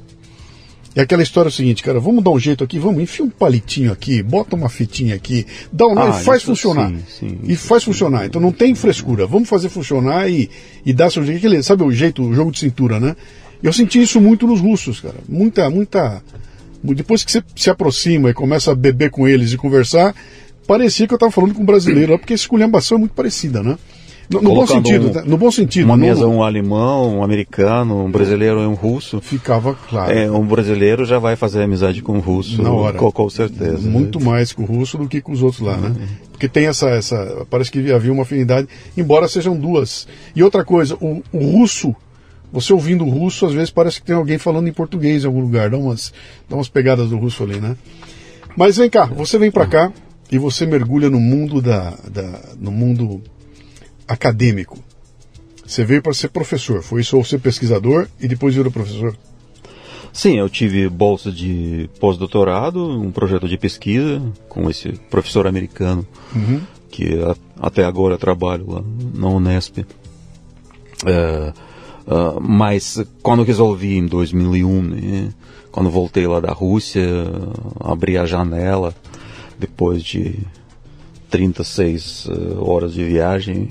É aquela história seguinte, cara, vamos dar um jeito aqui, vamos, enfia um palitinho aqui, bota uma fitinha aqui, dá um ah, e faz funcionar. Sim, sim, e faz funcionar. Então não tem frescura, vamos fazer funcionar e, e dar seu jeito. Aquele, sabe o jeito, o jogo de cintura, né? Eu senti isso muito nos russos, cara. Muita, muita. Depois que você se aproxima e começa a beber com eles e conversar, parecia que eu estava falando com um brasileiro, porque a esculhambação é muito parecida, né? No, no bom sentido, um, tá? no bom sentido. Uma mesa, um alemão, um americano, um brasileiro e um russo. Ficava claro. É, um brasileiro já vai fazer amizade com o russo, Na hora. Com, com certeza. Muito mais com o russo do que com os outros lá, né? Uhum. Porque tem essa, essa. Parece que havia uma afinidade, embora sejam duas. E outra coisa, o, o russo você ouvindo o russo, às vezes parece que tem alguém falando em português em algum lugar, dá umas, dá umas pegadas do russo ali, né? Mas vem cá, você vem para cá e você mergulha no mundo da, da no mundo acadêmico. Você veio para ser professor, foi isso ou ser pesquisador e depois virou professor? Sim, eu tive bolsa de pós-doutorado, um projeto de pesquisa com esse professor americano uhum. que até agora trabalho lá na Unesp. É, uh, mas quando resolvi em 2001, né, quando voltei lá da Rússia, abri a janela depois de 36 uh, horas de viagem,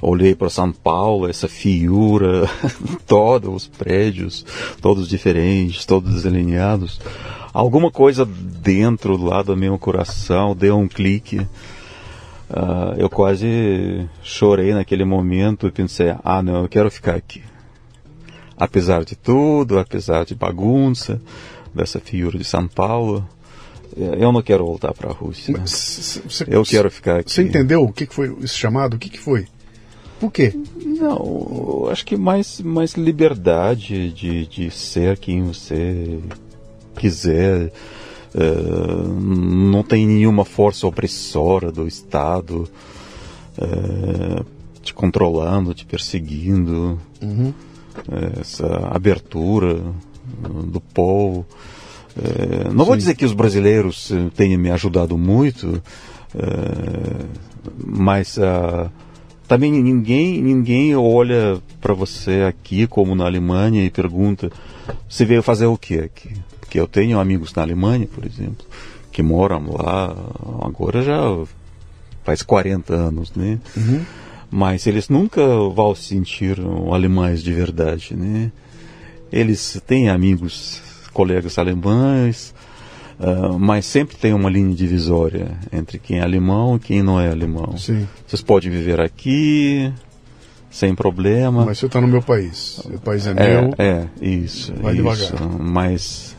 olhei para São Paulo, essa fiura, (laughs) todos os prédios, todos diferentes, todos desalinhados. Alguma coisa dentro lá do meu coração deu um clique. Uh, eu quase chorei naquele momento e pensei, ah não, eu quero ficar aqui. Apesar de tudo, apesar de bagunça, dessa fiura de São Paulo, eu não quero voltar para a Rússia. Cê, eu quero ficar aqui. Você entendeu o que foi esse chamado? O que foi? Por quê? Não, acho que mais, mais liberdade de, de ser quem você quiser. Uh, não tem nenhuma força opressora do Estado uh, te controlando, te perseguindo. Uhum. Uh, essa abertura do povo. Não Sim. vou dizer que os brasileiros tenham me ajudado muito, mas também ninguém, ninguém olha para você aqui, como na Alemanha, e pergunta: você veio fazer o que aqui? Porque eu tenho amigos na Alemanha, por exemplo, que moram lá agora já faz 40 anos, né? Uhum. Mas eles nunca vão se sentir alemães de verdade, né? Eles têm amigos, colegas alemães, Uh, mas sempre tem uma linha divisória entre quem é alemão e quem não é alemão. Sim. Vocês podem viver aqui sem problema. Mas você está no meu país. O país é, é meu. É, isso. Vai isso. devagar. Mas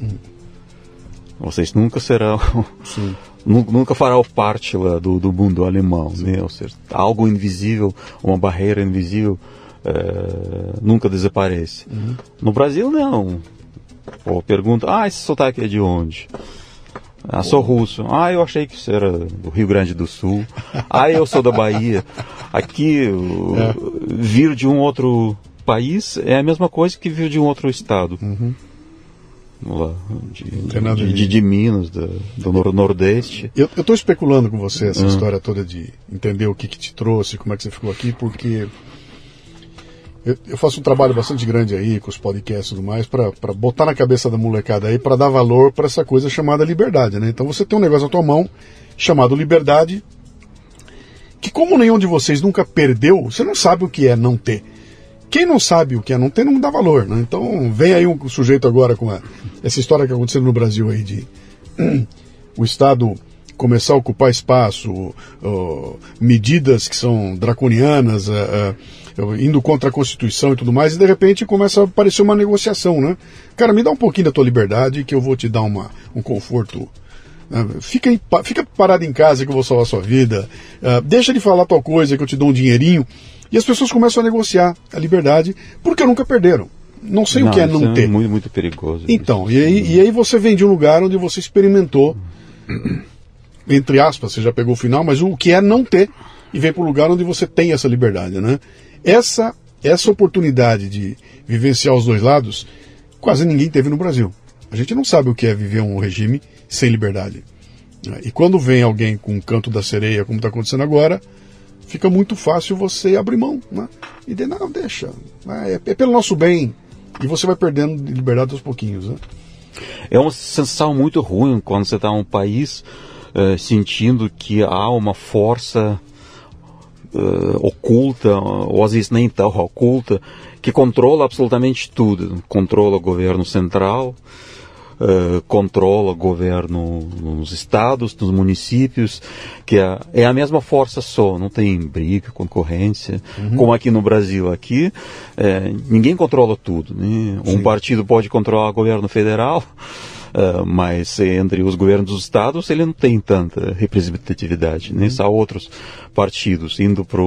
hum. vocês nunca serão. (laughs) nunca farão parte lá do, do mundo alemão. Né? Ou seja, algo invisível, uma barreira invisível. É, nunca desaparece. Uhum. No Brasil, não. Ou pergunta, ah, esse sotaque é de onde? Ah, sou russo. Ah, eu achei que isso era do Rio Grande do Sul. (laughs) Ah, eu sou da Bahia. Aqui, é. vir de um outro país é a mesma coisa que vir de um outro estado. Uhum. Lá, de, de, de, de, Minas, do, do Nordeste. Eu estou especulando com você essa uhum. história toda de entender o que, que te trouxe, como é que você ficou aqui, porque eu, eu, faço um trabalho bastante grande aí com os podcasts e tudo mais para botar na cabeça da molecada aí para dar valor para essa coisa chamada liberdade, né? Então você tem um negócio na tua mão chamado liberdade que como nenhum de vocês nunca perdeu, você não sabe o que é não ter. Quem não sabe o que é não ter não dá valor, né? Então vem aí um sujeito agora com a, essa história que aconteceu no Brasil aí de (clears throat) o Estado começar a ocupar espaço, medidas que são draconianas, indo contra a Constituição e tudo mais, e de repente começa a aparecer uma negociação, né? Cara, me dá um pouquinho da tua liberdade que eu vou te dar uma, um conforto Uh, fica, em, fica parado em casa que eu vou salvar a sua vida. Uh, deixa de falar tal coisa que eu te dou um dinheirinho. E as pessoas começam a negociar a liberdade porque nunca perderam. Não sei não, o que é não é ter. Muito, muito perigoso. Então, e aí, e aí você vem de um lugar onde você experimentou, entre aspas, você já pegou o final, mas o que é não ter e vem para um lugar onde você tem essa liberdade, né? Essa, essa oportunidade de vivenciar os dois lados, quase ninguém teve no Brasil. A gente não sabe o que é viver um regime sem liberdade. E quando vem alguém com um canto da sereia, como está acontecendo agora, fica muito fácil você abrir mão, né? E dizer, não, deixa, é, é pelo nosso bem. E você vai perdendo liberdade aos pouquinhos, né? É uma sensação muito ruim quando você está em um país uh, sentindo que há uma força uh, oculta, ou às vezes nem tão oculta, que controla absolutamente tudo. Controla o governo central, uh, controla o governo nos estados, nos municípios, que é, é, a mesma força só, não tem briga, concorrência, uhum. como aqui no Brasil. Aqui é, ninguém controla tudo. Né? Um partido pode controlar o governo federal, Uh, mas entre os governos dos estados ele não tem tanta representatividade. Né? Uhum. Só outros partidos indo para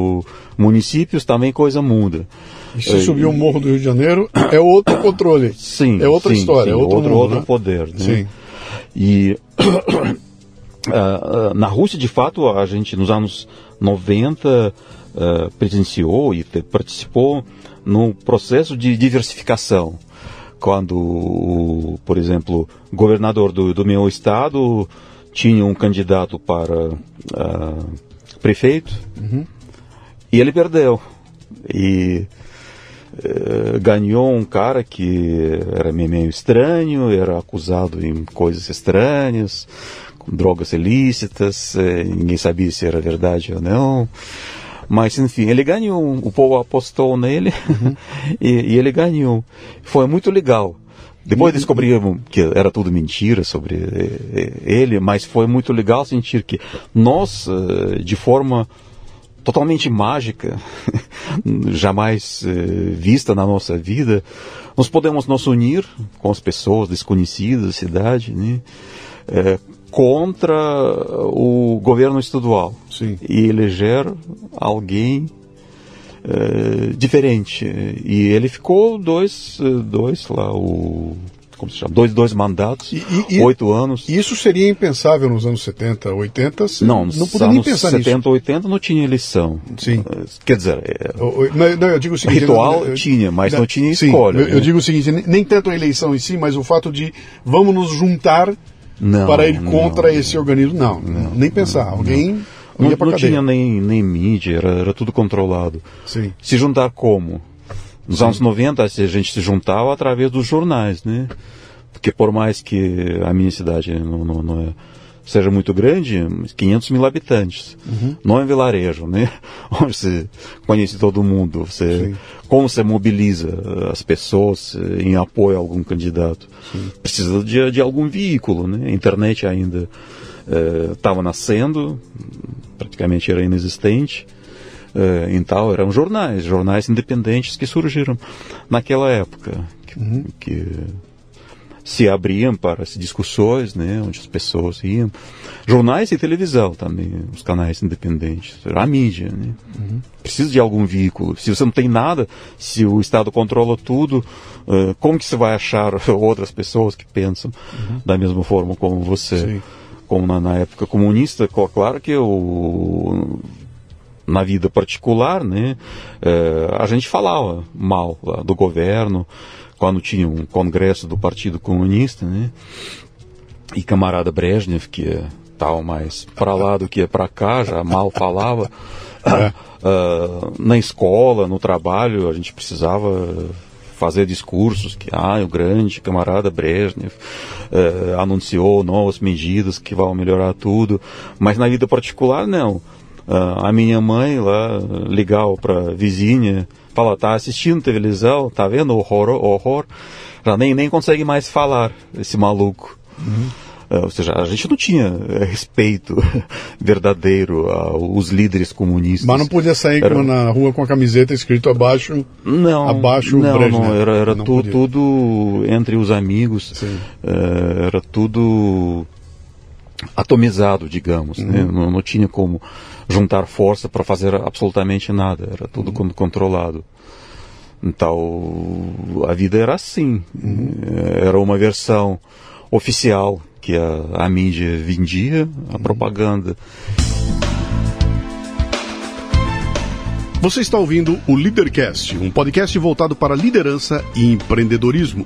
municípios também coisa muda. E se subir o morro do Rio de Janeiro (coughs) é outro controle. Sim. É outra sim, história, sim, é outro, outro, mundo, outro né? poder. Né? Sim. E uh, (coughs) na Rússia, de fato, a gente nos anos 90 uh, presenciou e participou no processo de diversificação quando, por exemplo, o governador do, do meu estado tinha um candidato para uh, prefeito uhum. e ele perdeu. E uh, ganhou um cara que era meio estranho, era acusado em coisas estranhas, com drogas ilícitas, eh, ninguém sabia se era verdade ou não. Mas, enfim, ele ganhou. O povo apostou nele uhum. (laughs) e, e, ele ganhou. Foi muito legal. Depois descobrimos que era tudo mentira sobre ele, mas foi muito legal sentir que nós, eh, de forma totalmente mágica, (laughs) jamais eh, vista na nossa vida, nós podemos nos unir com as pessoas desconhecidas da cidade, né? Contra o governo estadual Sim. e eleger alguém uh, diferente. E ele ficou dois, dois lá, o como se chama, dois, dois mandatos, e, e, oito anos. Isso seria impensável nos anos 70, 80? Não, não podia nem pensar 70, nisso. 80 não tinha eleição. Sim. Quer dizer, é, não, eu digo o seguinte, ritual eu, eu, tinha, mas não, não tinha escolha. Sim, eu, eu, né? digo o seguinte, nem tanto a eleição em si, mas o fato de vamos nos juntar não, para ir contra não, esse organismo. Não, não nem pensar. Alguém. Não, não tinha nem, nem mídia, era, era tudo controlado. Sim. Se juntar como? Nos Sim. anos 90 a gente se juntava através dos jornais, né? Porque por mais que a minha cidade não, não, não é seja muito grande, 500 mil habitantes. Uhum. Não é vilarejo, né? (laughs) Onde você conhece todo mundo. Você, como você mobiliza as pessoas em apoio a algum candidato? Sim. Precisa de, de algum veículo, né? A internet ainda estava eh, nascendo, praticamente era inexistente. Então eram jornais, jornais independentes que surgiram naquela época, que, uhum. que se abriam para as discussões, né, onde as pessoas iam. Jornais e televisão também, os canais independentes, a mídia, né. Uhum. Precisa de algum veículo. Se você não tem nada, se o Estado controla tudo, como que você vai achar (laughs) outras pessoas que pensam uhum. da mesma forma como você? Sim. Como na, na, época comunista, claro que o na vida particular, né, uh, a gente falava mal do governo, quando tinha um congresso do Partido Comunista, né? E camarada Brezhnev, que estava mais para lá do que para cá, já mal falava. Uh, (laughs) na escola, no trabalho, a gente precisava fazer discursos que ah, o grande camarada Brezhnev uh, anunciou novas medidas que vão melhorar tudo, mas na vida particular não. Uh, a minha mãe lá ligar para vizinha fala, tá assistindo televisão, tá vendo horror, horror, já nem, nem consegue mais falar, esse maluco. Uhum. Uh, ou seja, a gente não tinha uh, respeito (laughs) verdadeiro aos líderes comunistas. Mas não podia sair era... na rua com a camiseta escrito abaixo. Não, abaixo não, não era, era não tu, tudo entre os amigos. Uh, era tudo atomizado, digamos. Né? Uhum. Né? Não, não, tinha como juntar força para fazer absolutamente nada. Era tudo uhum. controlado. Então, a vida era assim. Uhum. Era uma versão oficial que a, a mídia vendia, a uhum. propaganda. Você está ouvindo o Leadercast, um podcast voltado para liderança e empreendedorismo.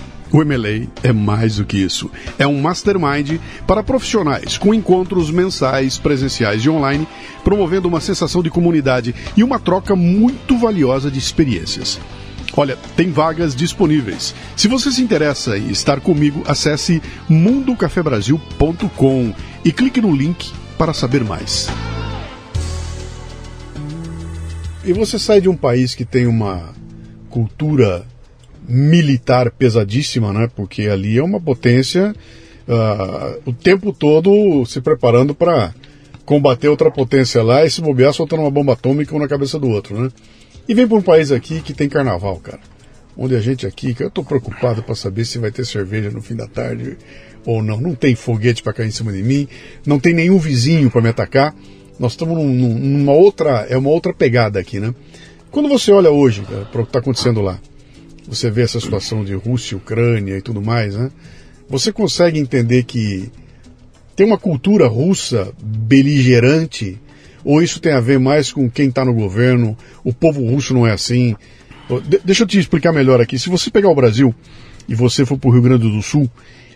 O MLA é mais do que isso. É um mastermind para profissionais, com encontros mensais, presenciais e online, promovendo uma sensação de comunidade e uma troca muito valiosa de experiências. Olha, tem vagas disponíveis. Se você se interessa em estar comigo, acesse mundocafebrasil.com e clique no link para saber mais. E você sai de um país que tem uma cultura militar pesadíssima, né? Porque ali é uma potência uh, o tempo todo se preparando para combater outra potência lá e se bobear soltando uma bomba atômica um na cabeça do outro, né? E vem para um país aqui que tem carnaval, cara. Onde a gente aqui, eu estou preocupado para saber se vai ter cerveja no fim da tarde ou não. Não tem foguete para cair em cima de mim, não tem nenhum vizinho para me atacar. Nós estamos num, numa outra, é uma outra pegada aqui, né? Quando você olha hoje para o que está acontecendo lá, você vê essa situação de Rússia, Ucrânia e tudo mais, né? Você consegue entender que tem uma cultura russa beligerante, ou isso tem a ver mais com quem está no governo, o povo russo não é assim? De deixa eu te explicar melhor aqui. Se você pegar o Brasil e você for para o Rio Grande do Sul,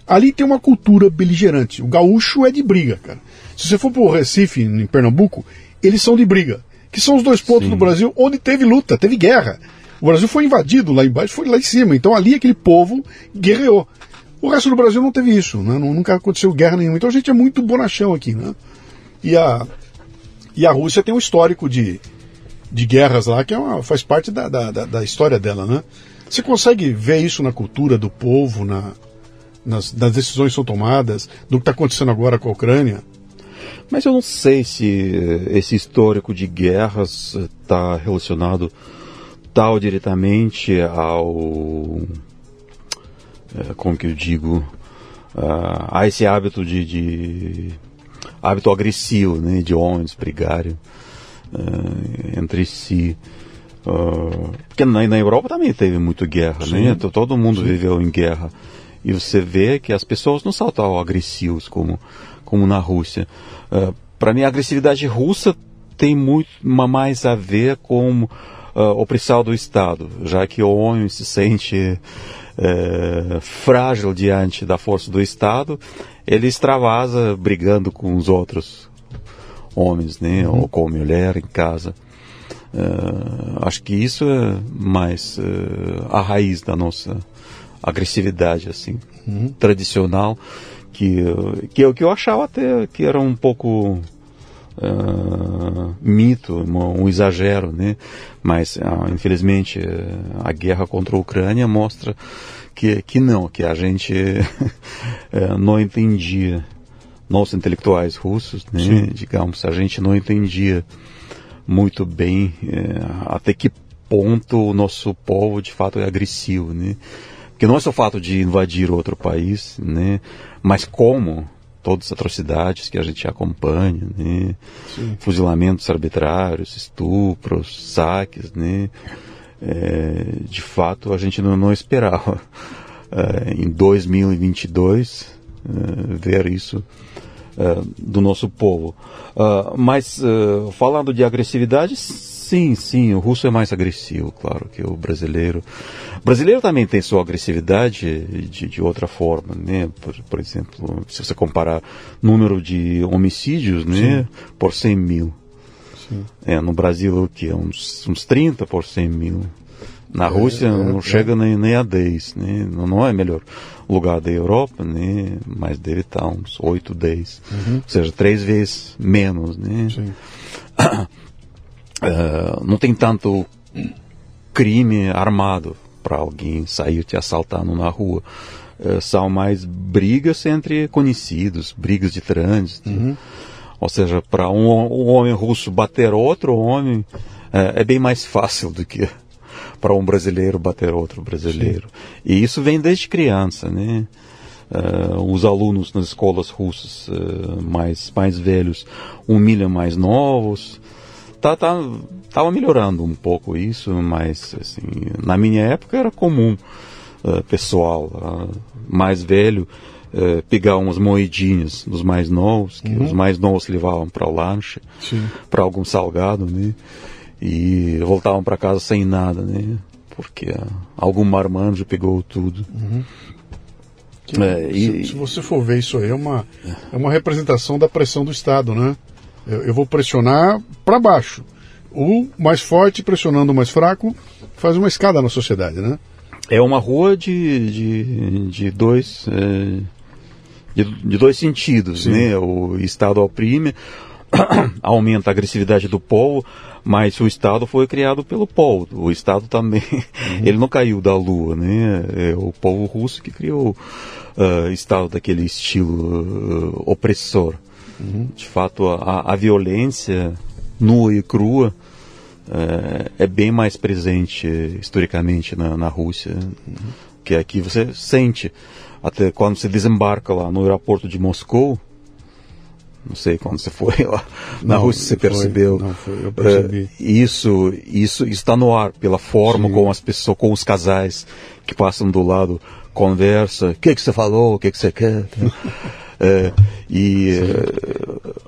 ali tem uma cultura beligerante. O gaúcho é de briga, cara. Se você for para o Recife, em Pernambuco, eles são de briga. Que são os dois pontos Sim. do Brasil onde teve luta, teve guerra. O Brasil foi invadido lá embaixo, foi lá em cima. Então ali aquele povo guerreou. O resto do Brasil não teve isso, né? nunca aconteceu guerra nenhuma. Então a gente é muito bonachão aqui, né? E a, e a Rússia tem um histórico de, de guerras lá que é uma, faz parte da, da, da, história dela, né? Você consegue ver isso na cultura do povo, na, nas, nas decisões que são tomadas, do que está acontecendo agora com a Ucrânia? Mas eu não sei se esse histórico de guerras está relacionado tal diretamente ao. É, como que eu digo? Uh, a esse hábito de, de, hábito agressivo, né, de homens brigarem uh, entre si. Uh, porque na, na, Europa também teve muito guerra, né? Sim. né? Todo mundo Sim. viveu em guerra. E você vê que as pessoas não são tão agressivos como, como na Rússia. Uh, Para mim, a agressividade russa tem muito mais a ver com uh, opressão do Estado, já que o homem se sente uh, frágil diante da força do Estado, ele extravasa brigando com os outros homens, né, uhum. ou com a mulher em casa. Uh, acho que isso é mais uh, a raiz da nossa agressividade assim uhum. tradicional que que eu, que eu achava até que era um pouco uh, mito, um, um, exagero, né? Mas, uh, infelizmente, a guerra contra a Ucrânia mostra que, que não, que a gente uh, (laughs) não entendia, nós intelectuais russos, né? Digamos, a gente não entendia muito bem eh, até que ponto o nosso povo de fato é agressivo, né? Porque não é só o fato de invadir outro país, né? Mas como todas as atrocidades que a gente acompanha, né? fuzilamentos arbitrários, estupros, saques, né? É, de fato a gente não, não esperava (laughs) é, em 2022 é, ver isso é, do nosso povo. Uh, mas uh, falando de agressividade, Sim, sim, o russo é mais agressivo, claro, que o brasileiro. O brasileiro também tem sua agressividade de, de outra forma, né? Por, por, exemplo, se você comparar número de homicídios, né? Por 100 mil. Sim. É, no Brasil, o que? Uns, uns 30 por 100 mil. Na é, Rússia é, não é, chega nem, nem a 10, né? Não, não é melhor lugar da Europa, né? Mas deve estar uns 8, 10. Uhum. Ou seja, três vezes menos, né? Sim. (clears throat) Uh, não tem tanto crime armado para alguém sair te assaltando na rua. Uh, são mais brigas entre conhecidos, brigas de trânsito. Uhum. Ou seja, para um, um, homem russo bater outro homem é, é bem mais fácil do que (laughs) para um brasileiro bater outro brasileiro. Sim. E isso vem desde criança, né? Uh, os alunos nas escolas russas uh, mais, mais velhos humilham mais novos. Tá, tá, tava melhorando um pouco isso, mas assim, na minha época era comum uh, pessoal mais velho pegar umas moedinhas dos mais novos, que uhum. os mais novos levavam para o lanche, para algum salgado, né? E voltavam para casa sem nada, né? Porque algum marmanjo pegou tudo. Uhum. É, e, se, se, você for ver isso aí, é uma, é uma representação da pressão do Estado, né? Eu, vou pressionar para baixo. O mais forte pressionando o mais fraco faz uma escada na sociedade, né? É uma rua de, de, de dois é, de, de, dois sentidos, Sim. né? O Estado oprime, (clears throat) aumenta a agressividade do povo, mas o Estado foi criado pelo povo. O Estado também, uhum. (laughs) ele não caiu da lua, né? É o povo russo que criou uh, Estado daquele estilo uh, opressor. Uhum. De fato, a, a, violência nua e crua uh, é bem mais presente historicamente na, na Rússia, uhum. que aqui você sente. Até quando você desembarca lá no aeroporto de Moscou, não sei quando você foi lá na não, Rússia, você foi, percebeu. Não, foi, eu percebi. Uh, isso, isso está no ar pela forma Sim. como as pessoas, com os casais que passam do lado, conversa. O que, que você falou? O que, que você quer? É, e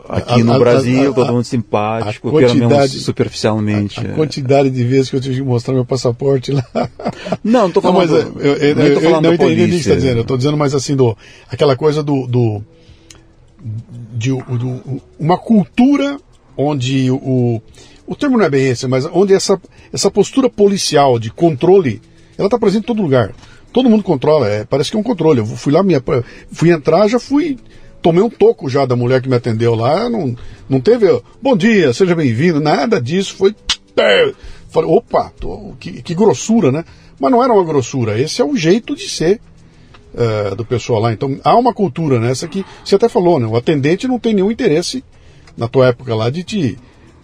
aqui a, no Brasil, a, todo mundo simpático, pelo menos superficialmente. A, quantidade de vezes que eu tive que mostrar meu passaporte lá. Não, não (laughs) estou falando. Não, mas, eu, eu, não, eu, eu não entendi o que você está dizendo. Eu estou dizendo mais assim, do, aquela coisa do, do de, de, uma cultura onde o, o termo não é bem esse, mas onde essa, essa postura policial de controle, ela está presente em todo lugar. Todo mundo controla, é, parece que é um controle. Eu fui lá, minha, fui entrar, já fui, tomei um toco já da mulher que me atendeu lá, não, não teve, bom dia, seja bem-vindo, nada disso, foi, falei, opa, tô, que, que grossura, né? Mas não era uma grossura, esse é o jeito de ser uh, do pessoal lá. Então há uma cultura nessa que você até falou, né? O atendente não tem nenhum interesse na tua época lá de te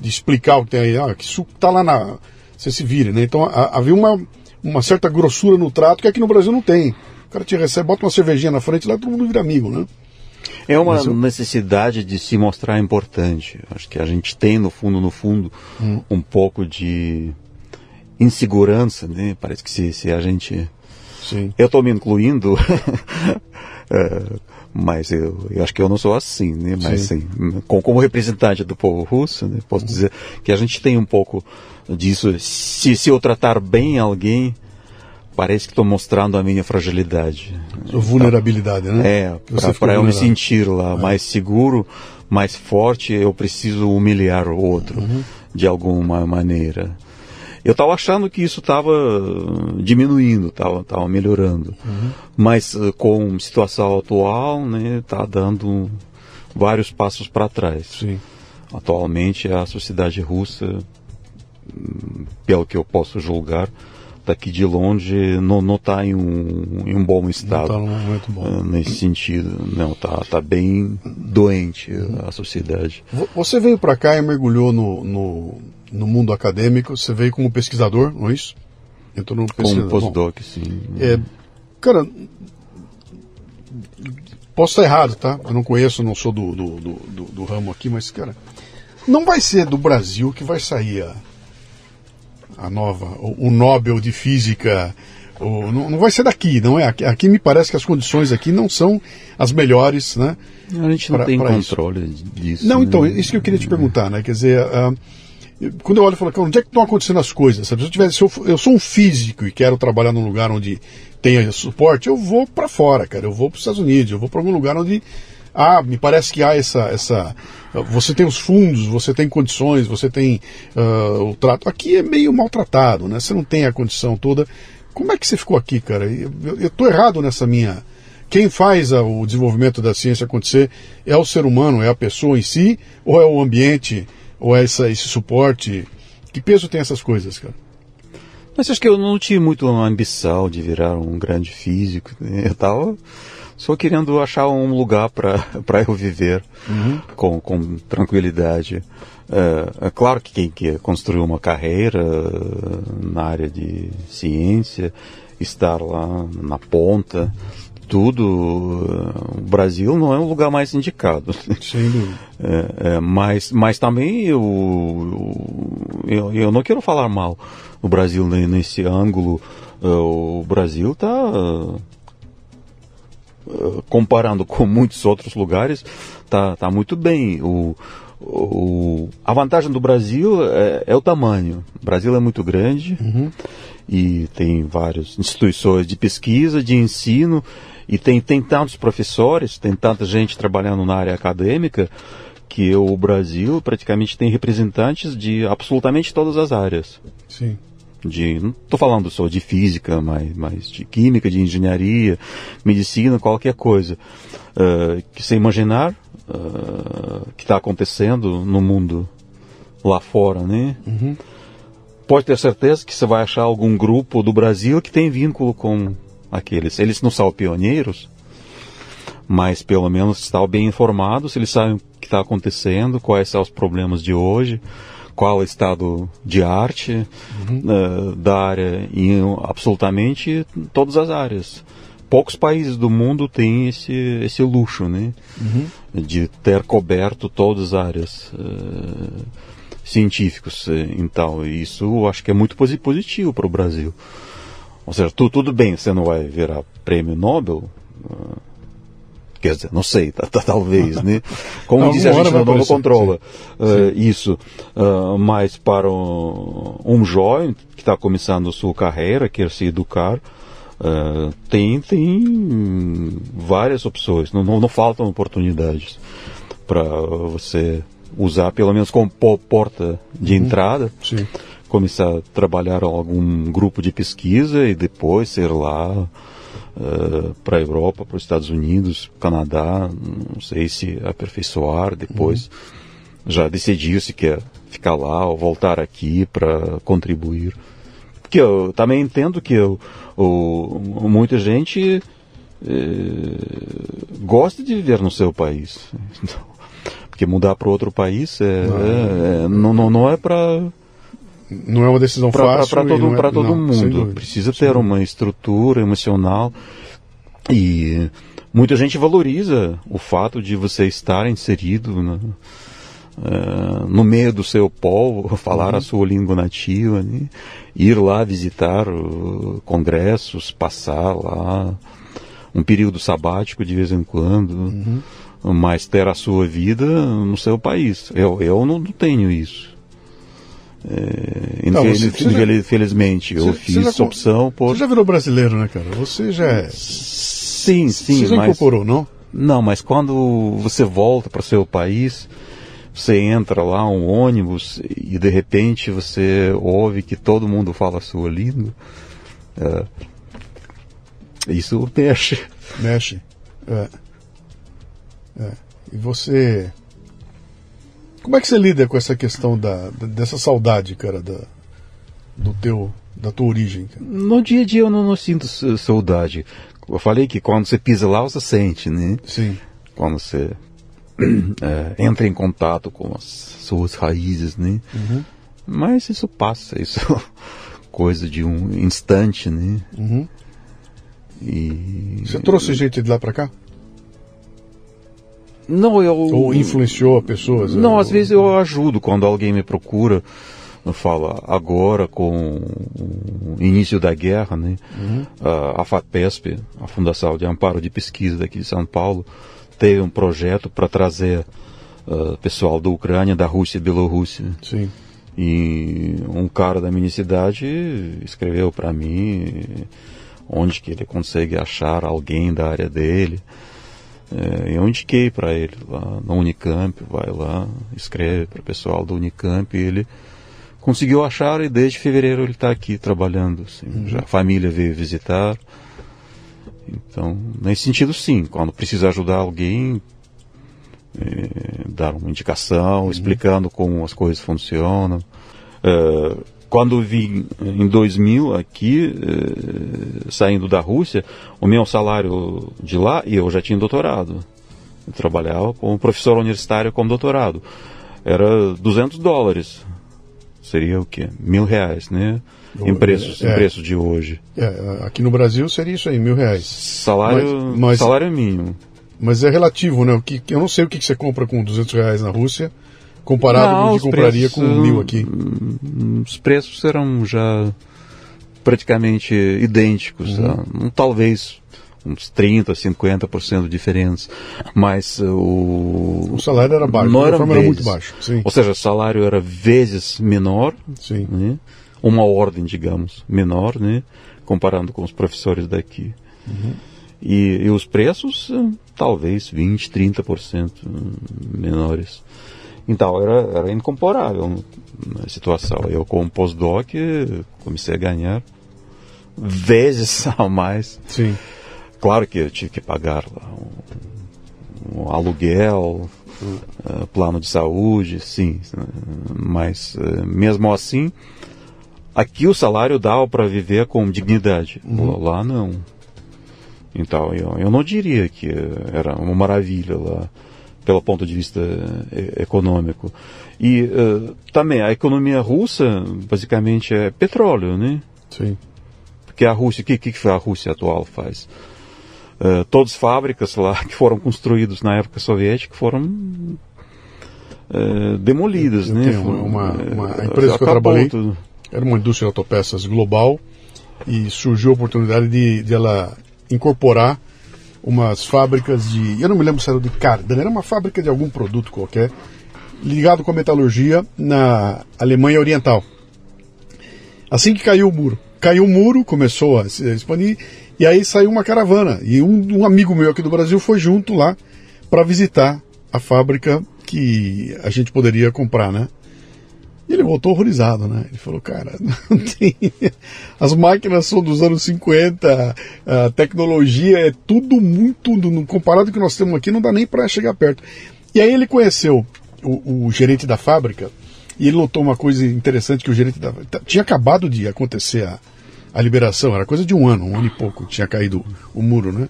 de explicar o que tem aí, ah, que isso tá lá na. Você se vire, né? Então havia uma, uma certa grossura no trato que aqui no Brasil não tem. O cara te recebe, bota uma cervejinha na frente lá todo mundo vira amigo, né? É uma eu... necessidade de se mostrar importante. Acho que a gente tem, no fundo, no fundo, hum. um pouco de insegurança, né? Parece que se, se a gente Sim. Eu estou me incluindo, é, (laughs) mas eu, eu, acho que eu não sou assim, né? Mas Sim. Assim, como, representante do povo russo, né? posso dizer que a gente tem um pouco disso. Se, se eu tratar bem alguém, parece que estou mostrando a minha fragilidade. Sua vulnerabilidade, né? É, para eu me sentir lá é. mais seguro, mais forte, eu preciso humilhar o outro uhum. de alguma maneira. Eu estava achando que isso estava diminuindo, estava melhorando. Uhum. Mas eh, com a situação atual, né, está dando vários passos para trás. Sim. Atualmente a sociedade russa, hum, pelo que eu posso julgar, daqui de longe não está em, um, em um bom estado. Não tá num momento bom. Eh, nesse sentido. Não, está tá bem doente a sociedade. Você veio para cá e mergulhou no, no, no mundo acadêmico, você veio como pesquisador, não é isso? Entrou no pesquisador. Como postdoc, sim. É, cara, posso estar errado, tá? Eu não conheço, não sou do, do, do, do, ramo aqui, mas, cara, não vai ser do Brasil que vai sair a, a nova, o, o Nobel de Física. O, não, não vai ser daqui, não é? Aqui, aqui, me parece que as condições aqui não são as melhores, né? A gente não pra, tem controle isso. disso. Não, né? então, isso que eu queria te perguntar, né? Quer dizer, uh, quando eu olho, eu falo, onde é que estão acontecendo as coisas? Se eu, tivesse, se eu, eu sou um físico e quero trabalhar num lugar onde tenha suporte, eu vou para fora, cara. Eu vou para os Estados Unidos, eu vou para algum lugar onde ah, me parece que há essa, essa. Você tem os fundos, você tem condições, você tem uh, o trato. Aqui é meio maltratado, né? Você não tem a condição toda. Como é que você ficou aqui, cara? Eu estou errado nessa minha. Quem faz a, o desenvolvimento da ciência acontecer é o ser humano, é a pessoa em si, ou é o ambiente? Ou essa, esse suporte? Que peso tem essas coisas, cara? Mas acho que eu não tinha muito a ambição de virar um grande físico. Né? Eu estava só querendo achar um lugar para (laughs) eu viver uhum. com, com tranquilidade. É, é, claro que quem quer construir uma carreira na área de ciência, estar lá na ponta, tudo, o Brasil não é o lugar mais indicado. Sem dúvida. (laughs) É, é, mas, mas também eu, eu, eu não quero falar mal do Brasil nesse ângulo. É, o Brasil está é, comparando com muitos outros lugares, está tá muito bem. O, o, a vantagem do Brasil é, é, o tamanho. O Brasil é muito grande uhum. e tem várias instituições de pesquisa, de ensino, e tem, tem tantos professores, tem tanta gente trabalhando na área acadêmica, que o Brasil praticamente tem representantes de absolutamente todas as áreas. Sim. De, não estou falando só de física, mas, mas de química, de engenharia, medicina, qualquer coisa. Uh, que você imaginar, uh, que está acontecendo no mundo lá fora, né? Uhum. Pode ter certeza que você vai achar algum grupo do Brasil que tem vínculo com aqueles. Eles não são pioneiros, mas pelo menos estão bem informados, eles sabem o que está acontecendo, quais são os problemas de hoje, qual é o estado de arte uhum. uh, da área em absolutamente todas as áreas poucos países do mundo têm esse, esse luxo, né? Uhum. De ter coberto todas as áreas uh, científicas. Então, isso eu acho que é muito positivo para o Brasil. Ou seja, tu, tudo bem, você não vai virar prêmio Nobel. Uh, quer dizer, não sei, tá, tá, talvez, né? Como diz a gente não, não controla uh, isso. Uh, mas para um, um jovem que está começando sua carreira, quer se educar, Uh, tem, tem várias opções, não, não, não faltam oportunidades para você usar, pelo menos como porta de uhum. entrada, Sim. Começar a trabalhar em algum grupo de pesquisa e depois ser lá uh, para a Europa, para os Estados Unidos, Canadá, não sei se aperfeiçoar depois. Uhum. Já decidir se quer ficar lá ou voltar aqui para contribuir. Porque eu também entendo que eu, o, muita gente é, gosta de viver no seu país. (laughs) Porque mudar para outro país é, não, é, é, não, não, não é para não é uma decisão pra, fácil para todo, é, todo não, mundo. Precisa ter uma estrutura emocional e muita gente valoriza o fato de você estar inserido na, uh, no meio do seu povo, (laughs) falar uhum. a sua língua nativa, né? ir lá visitar uh, congressos, passar lá um período sabático de vez em quando, uhum. mas ter a sua vida no seu país. Eu, eu não tenho isso. É, não, infeliz, você, já, infelizmente, você, eu fiz já, opção por. Você já virou brasileiro, né, cara? Você já é. Sim, sim. Você já mas, incorporou, não? Não, mas quando você volta para o seu país, você entra lá um ônibus e de repente você ouve que todo mundo fala sua língua. É, isso (laughs) mexe. Mexe. É. É. E você. Como é que você lida com essa questão da, dessa saudade, cara, da, do teu, da tua origem? Cara? No dia a dia eu não, não sinto saudade. Eu falei que quando você pisa lá, você sente, né? Sim. Quando você (clears throat) é, entra em contato com as suas raízes, né? Uhum. Mas isso passa, isso é coisa de um instante, né? Uhum. E... Você trouxe gente de lá para cá? Não, eu. Ou influenciou pessoas? Não, às vezes eu ajudo quando alguém me procura. Eu falo, agora com o início da guerra, né? Uhum. A, a FAPESP, a Fundação de Amparo de Pesquisa daqui de São Paulo, teve um projeto para trazer uh, pessoal da Ucrânia, da Rússia e Bielorrússia. Sim. E um cara da minha cidade escreveu para mim onde que ele consegue achar alguém da área dele. É, eu indiquei para ele lá na Unicamp, vai lá, escreve para o pessoal do Unicamp ele conseguiu achar e desde fevereiro ele está aqui trabalhando. Assim, uhum. já a família veio visitar. Então, nesse sentido, sim, quando precisa ajudar alguém, é, dar uma indicação, uhum. explicando como as coisas funcionam. É, quando vim em 2000 aqui, eh, saindo da Rússia, o meu salário de lá, e eu já tinha doutorado. Eu trabalhava como professor universitário com doutorado. Era 200 dólares. Seria o quê? Mil reais, né? Em preços, é, em preços de hoje. É, aqui no Brasil seria isso aí, mil reais. Salário, mas, mas, salário mínimo. Mas é relativo, né? O que, eu não sei o que você compra com 200 reais na Rússia comparado não, com o que compraria preços, com mil aqui. Os preços serão já praticamente idênticos. Uhum. Tá? Talvez uns 30%, 50% diferentes. Mas o. O salário era baixo, não era, vezes, era muito baixo. Sim. Ou seja, o salário era vezes menor. Sim. Né? Uma ordem, digamos, menor, né? comparando com os professores daqui. Uhum. E, e, os preços, talvez 20%, 30% menores. Então, era, era incomparável a situação. Eu, como postdoc, comecei a ganhar vezes (laughs) a mais. Sim. Claro que eu tive que pagar um, um aluguel, uh, plano de saúde, sim, mas uh, mesmo assim, aqui o salário dava para viver com dignidade, uhum. lá não. Então eu, eu não diria que era uma maravilha lá, pelo ponto de vista eh, econômico. E uh, também a economia russa basicamente é petróleo, né? Sim. Porque a Rússia, o que, que a Rússia atual faz? Uh, todas as fábricas lá (laughs) que foram construídas na época soviética foram uh, demolidas, eu né? Uma, uma, a empresa que eu trabalhei tudo. era uma indústria de autopeças global e surgiu a oportunidade de, de ela incorporar umas fábricas de, eu não me lembro se era de cardan, era uma fábrica de algum produto qualquer, ligado com a metalurgia na Alemanha Oriental. Assim que caiu o muro, caiu o muro, começou a se expandir e aí saiu uma caravana. E um, um amigo meu aqui do Brasil foi junto lá para visitar a fábrica que a gente poderia comprar, né? Ele voltou horrorizado, né? Ele falou, cara, (laughs) não tem. As máquinas são dos anos 50, a tecnologia é tudo muito. Comparado com o que nós temos aqui, não dá nem para chegar perto. E aí ele conheceu o, o, gerente da fábrica e ele notou uma coisa interessante que o gerente da. Tinha acabado de acontecer a, a liberação, era coisa de um ano, um ano e pouco, tinha caído o muro, né?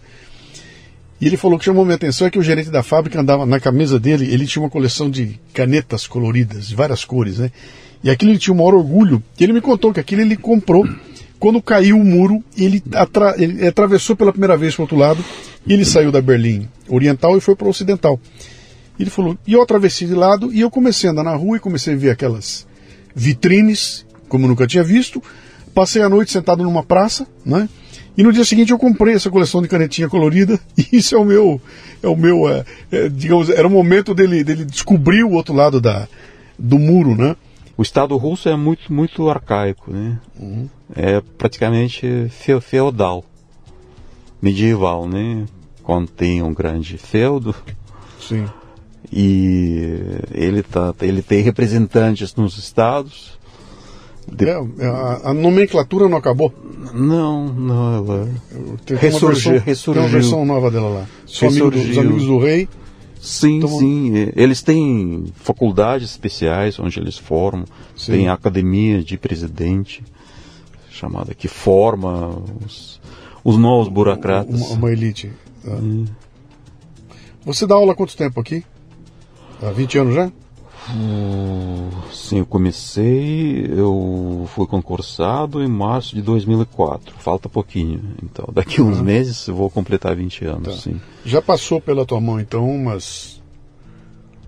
E ele falou que chamou minha atenção é que o gerente da fábrica andava na camisa dele, ele tinha uma coleção de canetas coloridas, de várias cores, né? E aquilo ele tinha o maior orgulho, e ele me contou que aquilo ele comprou quando caiu o muro, ele, atra ele atravessou pela primeira vez para o outro lado, e ele saiu da Berlim Oriental e foi para o Ocidental. Ele falou, e eu atravessei de lado, e eu comecei a andar na rua e comecei a ver aquelas vitrines, como eu nunca tinha visto, Passei a noite sentado numa praça, né? E no dia seguinte eu comprei essa coleção de canetinha colorida (laughs) e isso é o meu, é o meu, é, é, digamos, era o momento dele, dele descobrir o outro lado da, do muro, né? O Estado russo é muito, muito arcaico, né? Uhum. É praticamente feudal, medieval, né? Contém um grande feudo. Sim. E ele, tá, ele tem representantes nos estados de... É, é, a, a, nomenclatura não acabou? Não, não, ela tem ressurgiu, versão, ressurgiu. Tem uma versão nova dela lá. São amigos, os amigos do rei. Sim, então, sim. Eles têm faculdades especiais onde eles formam. Sim. Tem a academia de presidente, chamada, que forma os, os novos burocratas. Uma, uma elite. Tá. Você dá aula há quanto tempo aqui? Há 20 anos já? Hum, sim, eu comecei, eu fui concursado em março de 2004. Falta pouquinho. Então, daqui uns uhum. meses eu vou completar 20 anos, tá. sim. Já passou pela tua mão, então, umas,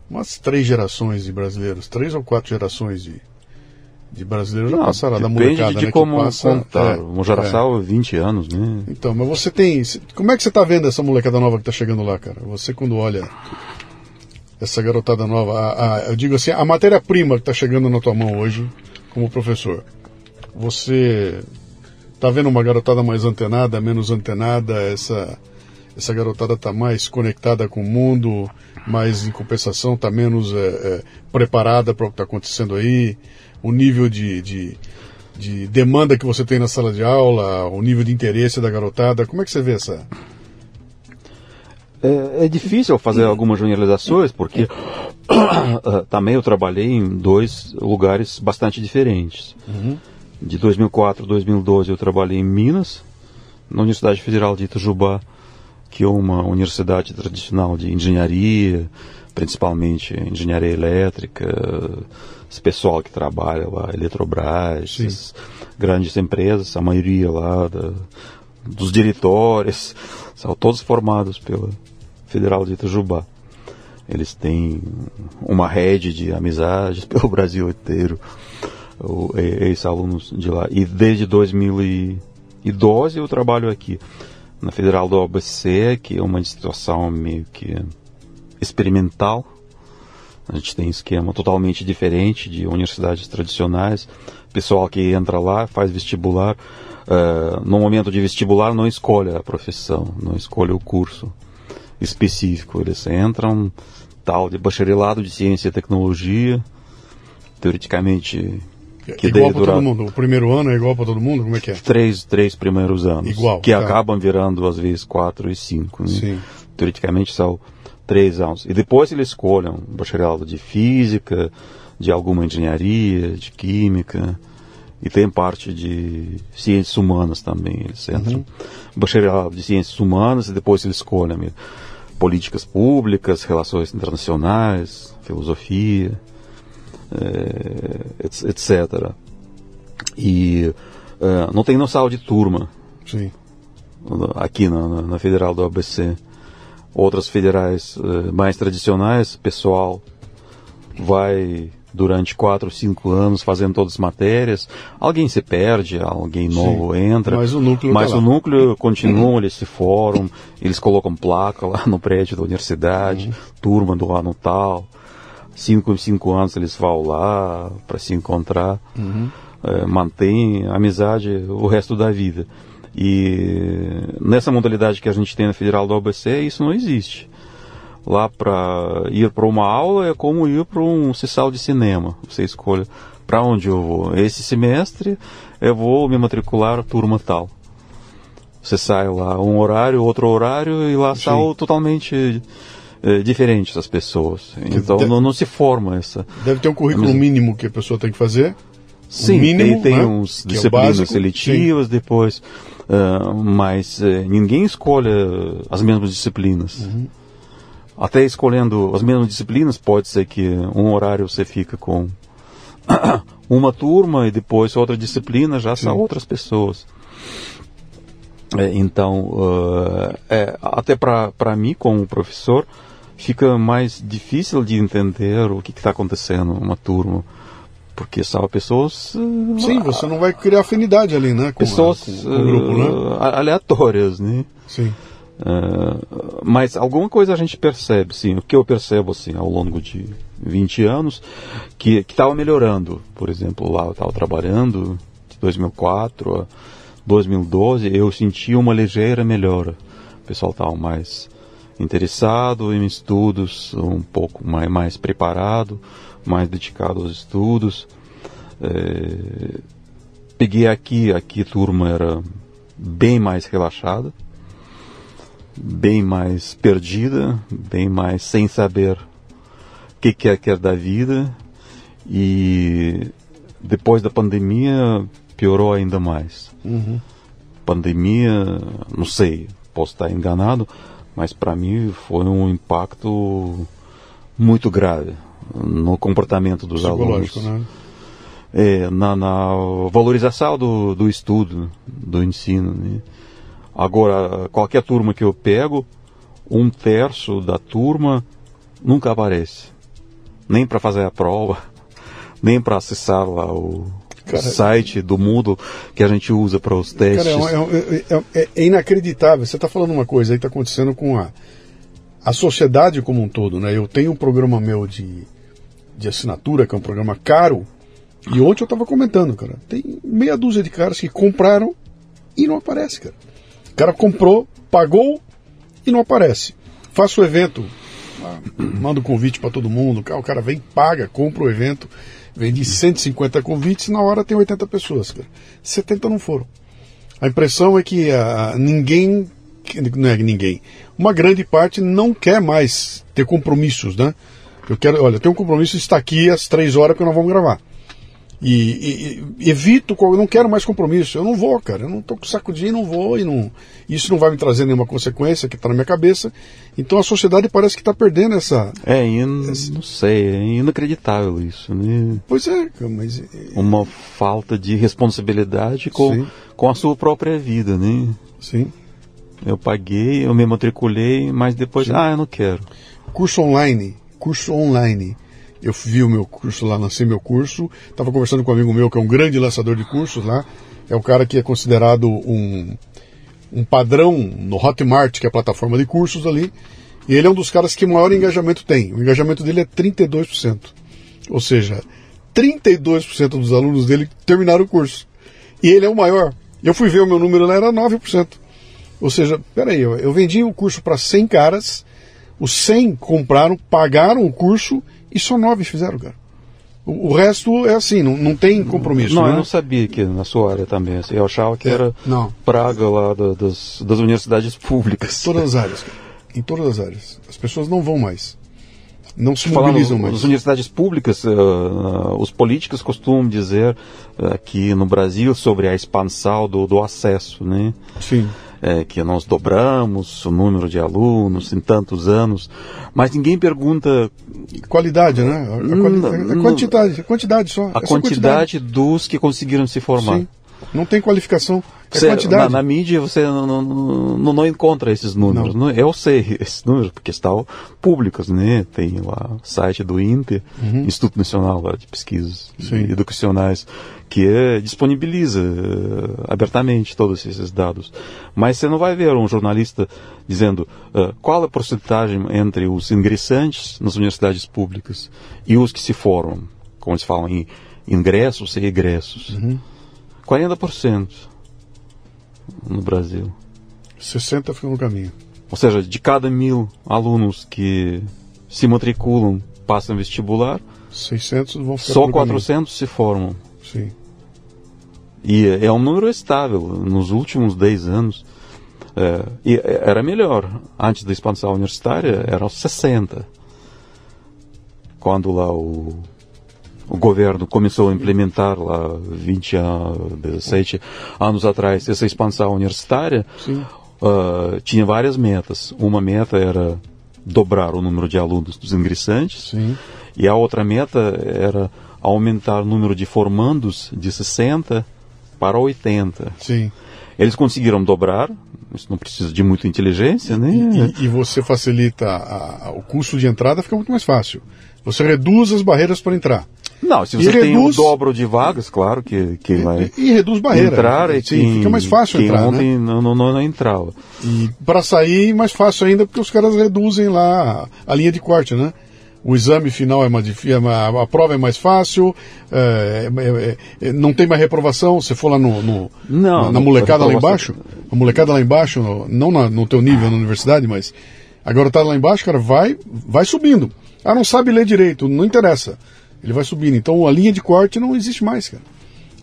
umas três gerações de brasileiros, três ou quatro gerações de, de brasileiros já Não, passaram da molecada, de né, como passa, contar. É, uma geração é. 20 anos, né? Então, mas você tem... Como é que você está vendo essa molecada nova que está chegando lá, cara? Você quando olha essa garotada nova, a, a, eu digo assim, a matéria-prima que está chegando na tua mão hoje, como professor, você está vendo uma garotada mais antenada, menos antenada, essa, essa garotada está mais conectada com o mundo, mas em compensação está menos é, é, preparada para o que está acontecendo aí, o nível de, de, de demanda que você tem na sala de aula, o nível de interesse da garotada, como é que você vê essa, é, é difícil fazer algumas generalizações, porque (coughs) também eu trabalhei em dois lugares bastante diferentes. Uhum. De 2004 a 2012 eu trabalhei em Minas, na Universidade Federal de Itajubá, que é uma universidade tradicional de engenharia, principalmente engenharia elétrica, esse pessoal que trabalha lá, Eletrobras, grandes empresas, a maioria lá da, dos diretores, são todos formados pela Federal de Itajubá. Eles têm uma rede de amizades (laughs) pelo Brasil inteiro, ex-alunos de lá. E desde 2012 eu trabalho aqui na Federal do ABC, que é uma situação meio que experimental. A gente tem um esquema totalmente diferente de universidades tradicionais. Pessoal que entra lá, faz vestibular, uh, no momento de vestibular não escolhe a profissão, não escolhe o curso específico. Eles entram tal de bacharelado de ciência e tecnologia, teoricamente que igual para todo mundo. O primeiro ano é igual para todo mundo? Como é que é? Três, três primeiros anos. Igual. Que tá. acabam virando, às vezes, quatro e cinco. Né? Sim. Teoricamente são três anos. E depois eles escolhem bacharelado de física, de alguma engenharia, de química. E tem parte de ciências humanas também. Eles entram. Uhum. Bacharelado de ciências humanas e depois eles escolhem políticas públicas, relações internacionais, filosofia é, etc. E é, não tem noção de turma. Sim. Aqui na, na, Federal do ABC. Outras federais é, mais tradicionais, pessoal vai durante quatro, cinco anos fazendo todas as matérias. Alguém se perde, alguém novo Sim, entra. Mas o núcleo, mas tá o núcleo continua, eles se formam, eles colocam placa lá no prédio da universidade, uhum. turma do ano tal cinco em cinco anos eles vão lá para se encontrar, uhum. é, mantém amizade o resto da vida. E nessa modalidade que a gente tem na Federal do ABC, isso não existe. Lá para ir para uma aula é como ir para um sessal de cinema. Você escolhe para onde eu vou. Esse semestre eu vou me matricular turma tal. Você sai lá um horário, outro horário e lá sai totalmente é, diferentes as pessoas. Então deve, não, não, se forma essa. Deve ter um currículo mínimo que a pessoa tem que fazer. Sim, mínimo, tem, tem né? uns que disciplinas é seletivas depois, uh, mas uh, ninguém escolhe as mesmas disciplinas. Uhum. Até escolhendo as mesmas disciplinas, pode ser que um horário você fica com (coughs) uma turma e depois outra disciplina já sim. são outras pessoas. É, então, uh, é, até para mim, como professor, fica mais difícil de entender o que está acontecendo numa turma. Porque são pessoas. Uh, Sim, você não vai criar afinidade ali, né? Com pessoas a, com, com grupo, né? Uh, aleatórias, né? Sim. Uh, mas alguma coisa a gente percebe, sim. O que eu percebo, assim, ao longo de 20 anos, que estava melhorando. Por exemplo, lá eu estava trabalhando, de 2004 a 2012, eu senti uma ligeira melhora. O pessoal estava mais interessado em estudos, um pouco mais, mais preparado, mais dedicado aos estudos. É, peguei aqui, aqui a turma era bem mais relaxada, bem mais perdida, bem mais sem saber o que quer quer da vida e depois da pandemia piorou ainda mais. Uhum. Pandemia, não sei, posso estar enganado, mas para mim foi um impacto muito grave no comportamento dos alunos. Né? É, na, na, valorização do, do estudo, do ensino. Né? Agora, qualquer turma que eu pego, um terço da turma nunca aparece. Nem para fazer a prova, (laughs) nem para acessar lá o, Cara, site do Moodle que a gente usa para os testes. Cara, é, é, é, é inacreditável. Você está falando uma coisa aí que está acontecendo com a, a sociedade como um todo. Né? Eu tenho um programa meu de, de assinatura, que é um programa caro, e ontem eu estava comentando, cara. Tem meia dúzia de caras que compraram e não aparece, cara. O cara comprou, pagou e não aparece. Faço o evento, manda o convite para todo mundo, o cara vem, paga, compra o evento Vendi 150 convites, na hora tem 80 pessoas. Cara. 70 não foram. A impressão é que uh, ninguém, não é ninguém, uma grande parte não quer mais ter compromissos, né? Eu quero, olha, tenho um compromisso, está aqui às três horas que nós vamos gravar. E, e, e, evito, não quero mais compromisso. Eu não vou, cara. Eu não estou com saco de ir, não vou. E não, isso não vai me trazer nenhuma consequência que está na minha cabeça. Então a sociedade parece que está perdendo essa. É, eu essa... não sei, é inacreditável isso, né? Pois é, mas. Uma falta de responsabilidade com, com a sua própria vida, né? Sim. Eu paguei, eu me matriculei, mas depois, Sim. ah, eu não quero. Curso online. Curso online eu vi o meu curso lá, lancei meu curso, estava conversando com um amigo meu que é um grande lançador de cursos lá, é um cara que é considerado um, um padrão no Hotmart, que é a plataforma de cursos ali, e ele é um dos caras que maior engajamento tem. O engajamento dele é 32%. Ou seja, 32% dos alunos dele terminaram o curso. E ele é o maior. Eu fui ver o meu número lá, era 9%. Ou seja, peraí, eu, eu vendi o curso para 100 caras, os 100 compraram, pagaram o curso e só nove fizeram, cara. O, o resto é assim, não, não tem compromisso. Não, né? eu não sabia que na sua área também. Assim, eu achava que é, era não. praga lá da, das, das universidades públicas. Todas as áreas, cara. Em todas as áreas. As pessoas não vão mais. Não se mobilizam mais. Nas universidades públicas, uh, uh, os políticos costumam dizer uh, aqui no Brasil sobre a expansão do, do acesso, né? Sim é, que nós dobramos o número de alunos em tantos anos, mas ninguém pergunta qualidade, né? A, quali a quantidade, a quantidade só. A quantidade, quantidade, dos que conseguiram se formar. Sim. Não tem qualificação. É você, quantidade. Na, na, mídia você não, não, não, encontra esses números. Não. Eu sei esses números porque estão públicos, né? Tem lá o site do INPE, uhum. Instituto Nacional de Pesquisas Sim. Educacionais, que é, disponibiliza uh, abertamente todos esses dados. Mas você não vai ver um jornalista dizendo uh, qual a porcentagem entre os ingressantes nas universidades públicas e os que se formam, como se falam em ingressos e egressos. Uhum. 40% no Brasil. 60 ficam no caminho. Ou seja, de cada mil alunos que se matriculam, passam vestibular, 600 vão ficar Só 400 caminho. se formam. Sim. E é um número estável. Nos últimos 10 anos, é, e era melhor. Antes da expansão universitária, era 60. Quando lá o o governo começou a implementar lá 20 anos, 17 anos atrás essa expansão universitária, uh, tinha várias metas. Uma meta era dobrar o número de alunos dos ingressantes Sim. e a outra meta era aumentar o número de formandos de 60 para 80. Sim. Eles conseguiram dobrar, isso não precisa de muita inteligência, né? E, e você facilita a, a, o custo de entrada, fica muito mais fácil. Você reduz as barreiras para entrar. Não, se você e tem reduz... o dobro de vagas, claro que, que vai. E, e reduz barreira. Entrar é Sim, quem, fica mais fácil quem entrar. ontem né? não, não, não entrava. E para sair, mais fácil ainda, porque os caras reduzem lá a, linha de corte, né? o exame final é mais difícil, é a prova é mais fácil, é, é, é, não tem mais reprovação, você for lá no, no não, na, na molecada lá embaixo, a molecada lá embaixo, no, não na, no teu nível na universidade, mas agora tá lá embaixo, cara, vai, vai subindo. Ah, não sabe ler direito, não interessa. Ele vai subindo. Então a linha de corte não existe mais, cara.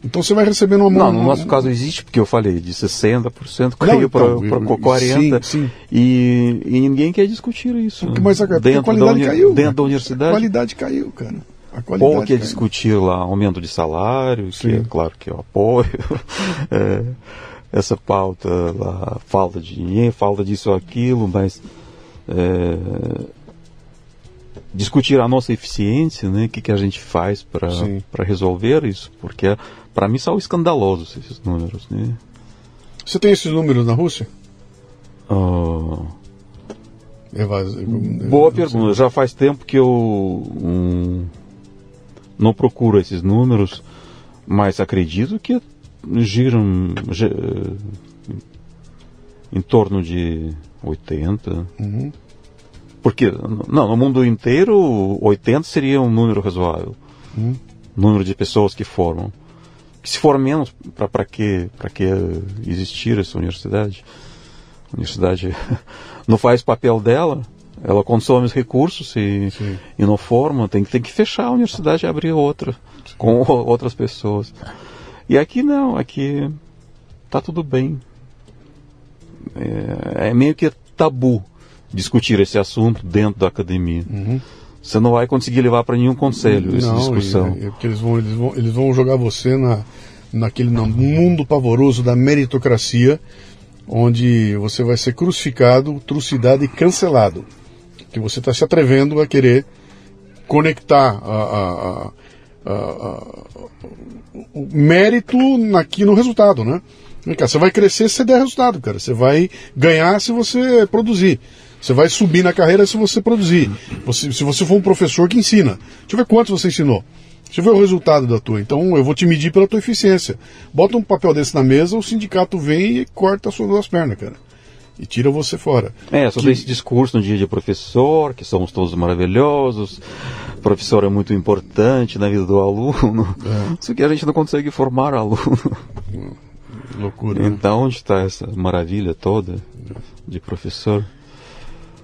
Então você vai recebendo uma Não, no nosso caso existe, porque eu falei, de 60% caiu para então, 40%. Sim, sim. E, e, ninguém quer discutir isso. Porque, mas a, dentro a qualidade da, caiu. Dentro da universidade. A qualidade caiu, cara. A qualidade Ou quer caiu. discutir lá aumento de salário, sim. que é claro que eu apoio. (laughs) é, essa pauta lá, falta de dinheiro, falta disso ou aquilo, mas. É, discutir a nossa eficiência, né? O que, que a gente faz para resolver isso, porque para mim são escandalosos esses números, né? Você tem esses números na Rússia? Uh... Boa pergunta. Já faz tempo que eu um, não procuro esses números, mas acredito que giram em torno de 80. Uhum. Porque, não, no mundo inteiro, 80 seria um número razoável. Hum. Número de pessoas que formam. Que se for menos, para que, que existir essa universidade? A universidade (laughs) não faz papel dela, ela consome os recursos e, e não forma, tem, tem que fechar a universidade e abrir outra, Sim. com outras pessoas. E aqui não, aqui tá tudo bem. É, é meio que tabu discutir esse assunto dentro da academia. Uhum. Você não vai conseguir levar para nenhum conselho essa Não, discussão. e- é porque eles vão, eles vão, eles vão jogar você na, naquele no mundo pavoroso da meritocracia, onde você vai ser crucificado, trucidado e cancelado. Que você está se atrevendo a querer conectar a, a- a- o mérito aqui no resultado, né? Você vai crescer se você der resultado, cara. Você vai ganhar se você produzir. Você vai subir na carreira se você produzir. Você- se você for um professor que ensina. Deixa eu ver quantos você ensinou. Deixa eu ver o resultado da tua. Então eu vou te medir pela tua eficiência. Bota um papel desse na mesa, o sindicato vem e corta as suas duas pernas, cara. E tira você fora. É, sobre esse discurso no dia de professor, que somos todos maravilhosos, professor é muito importante na vida do aluno. Isso que a gente não consegue formar aluno. Loucura. né? Então, onde está essa maravilha toda de professor?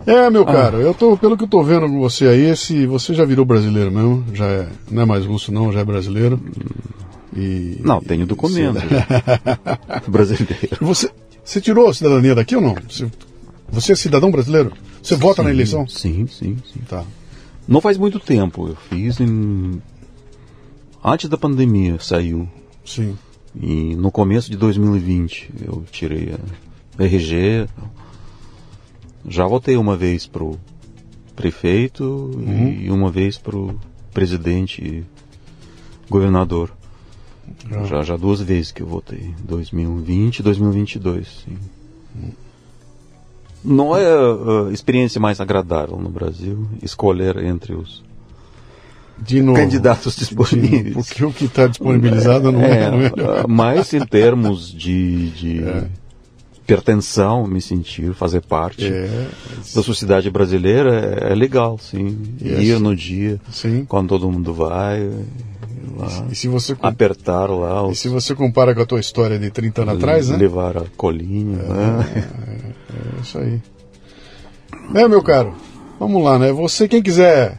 É, meu caro, eu tô, pelo que eu tô vendo com você aí, esse, você já virou brasileiro mesmo, já é, não é mais russo não, já é brasileiro. E Não, tenho documento (laughs) brasileiro. você, você tirou a cidadania daqui ou não? Você, você é cidadão brasileiro? Você vota na eleição? Sim, sim, sim. Tá. Não faz muito tempo, eu fiz em... Antes da pandemia saiu. Sim. E no começo de 2020 eu tirei a RG. Já votei uma vez pro prefeito e uma vez pro presidente e governador. Já. Já, já duas vezes que eu votei. 2020 e 2022. Sim. Não é a experiência mais agradável no Brasil escolher entre os De novo. candidatos De- disponíveis. Porque o que está disponibilizado não (laughs) é, É, melhor. ah, mas em termos de, de pertenção, me sentir, fazer parte É, da sociedade brasileira é, é legal, sim. Yes. Ir no dia, sim. quando todo mundo vai, lá, E se você, apertar lá, e os, se você compara com a tua história de 30 anos atrás, né? levar a colinha. né? É isso aí. É, meu caro, vamos lá, né? Você, quem quiser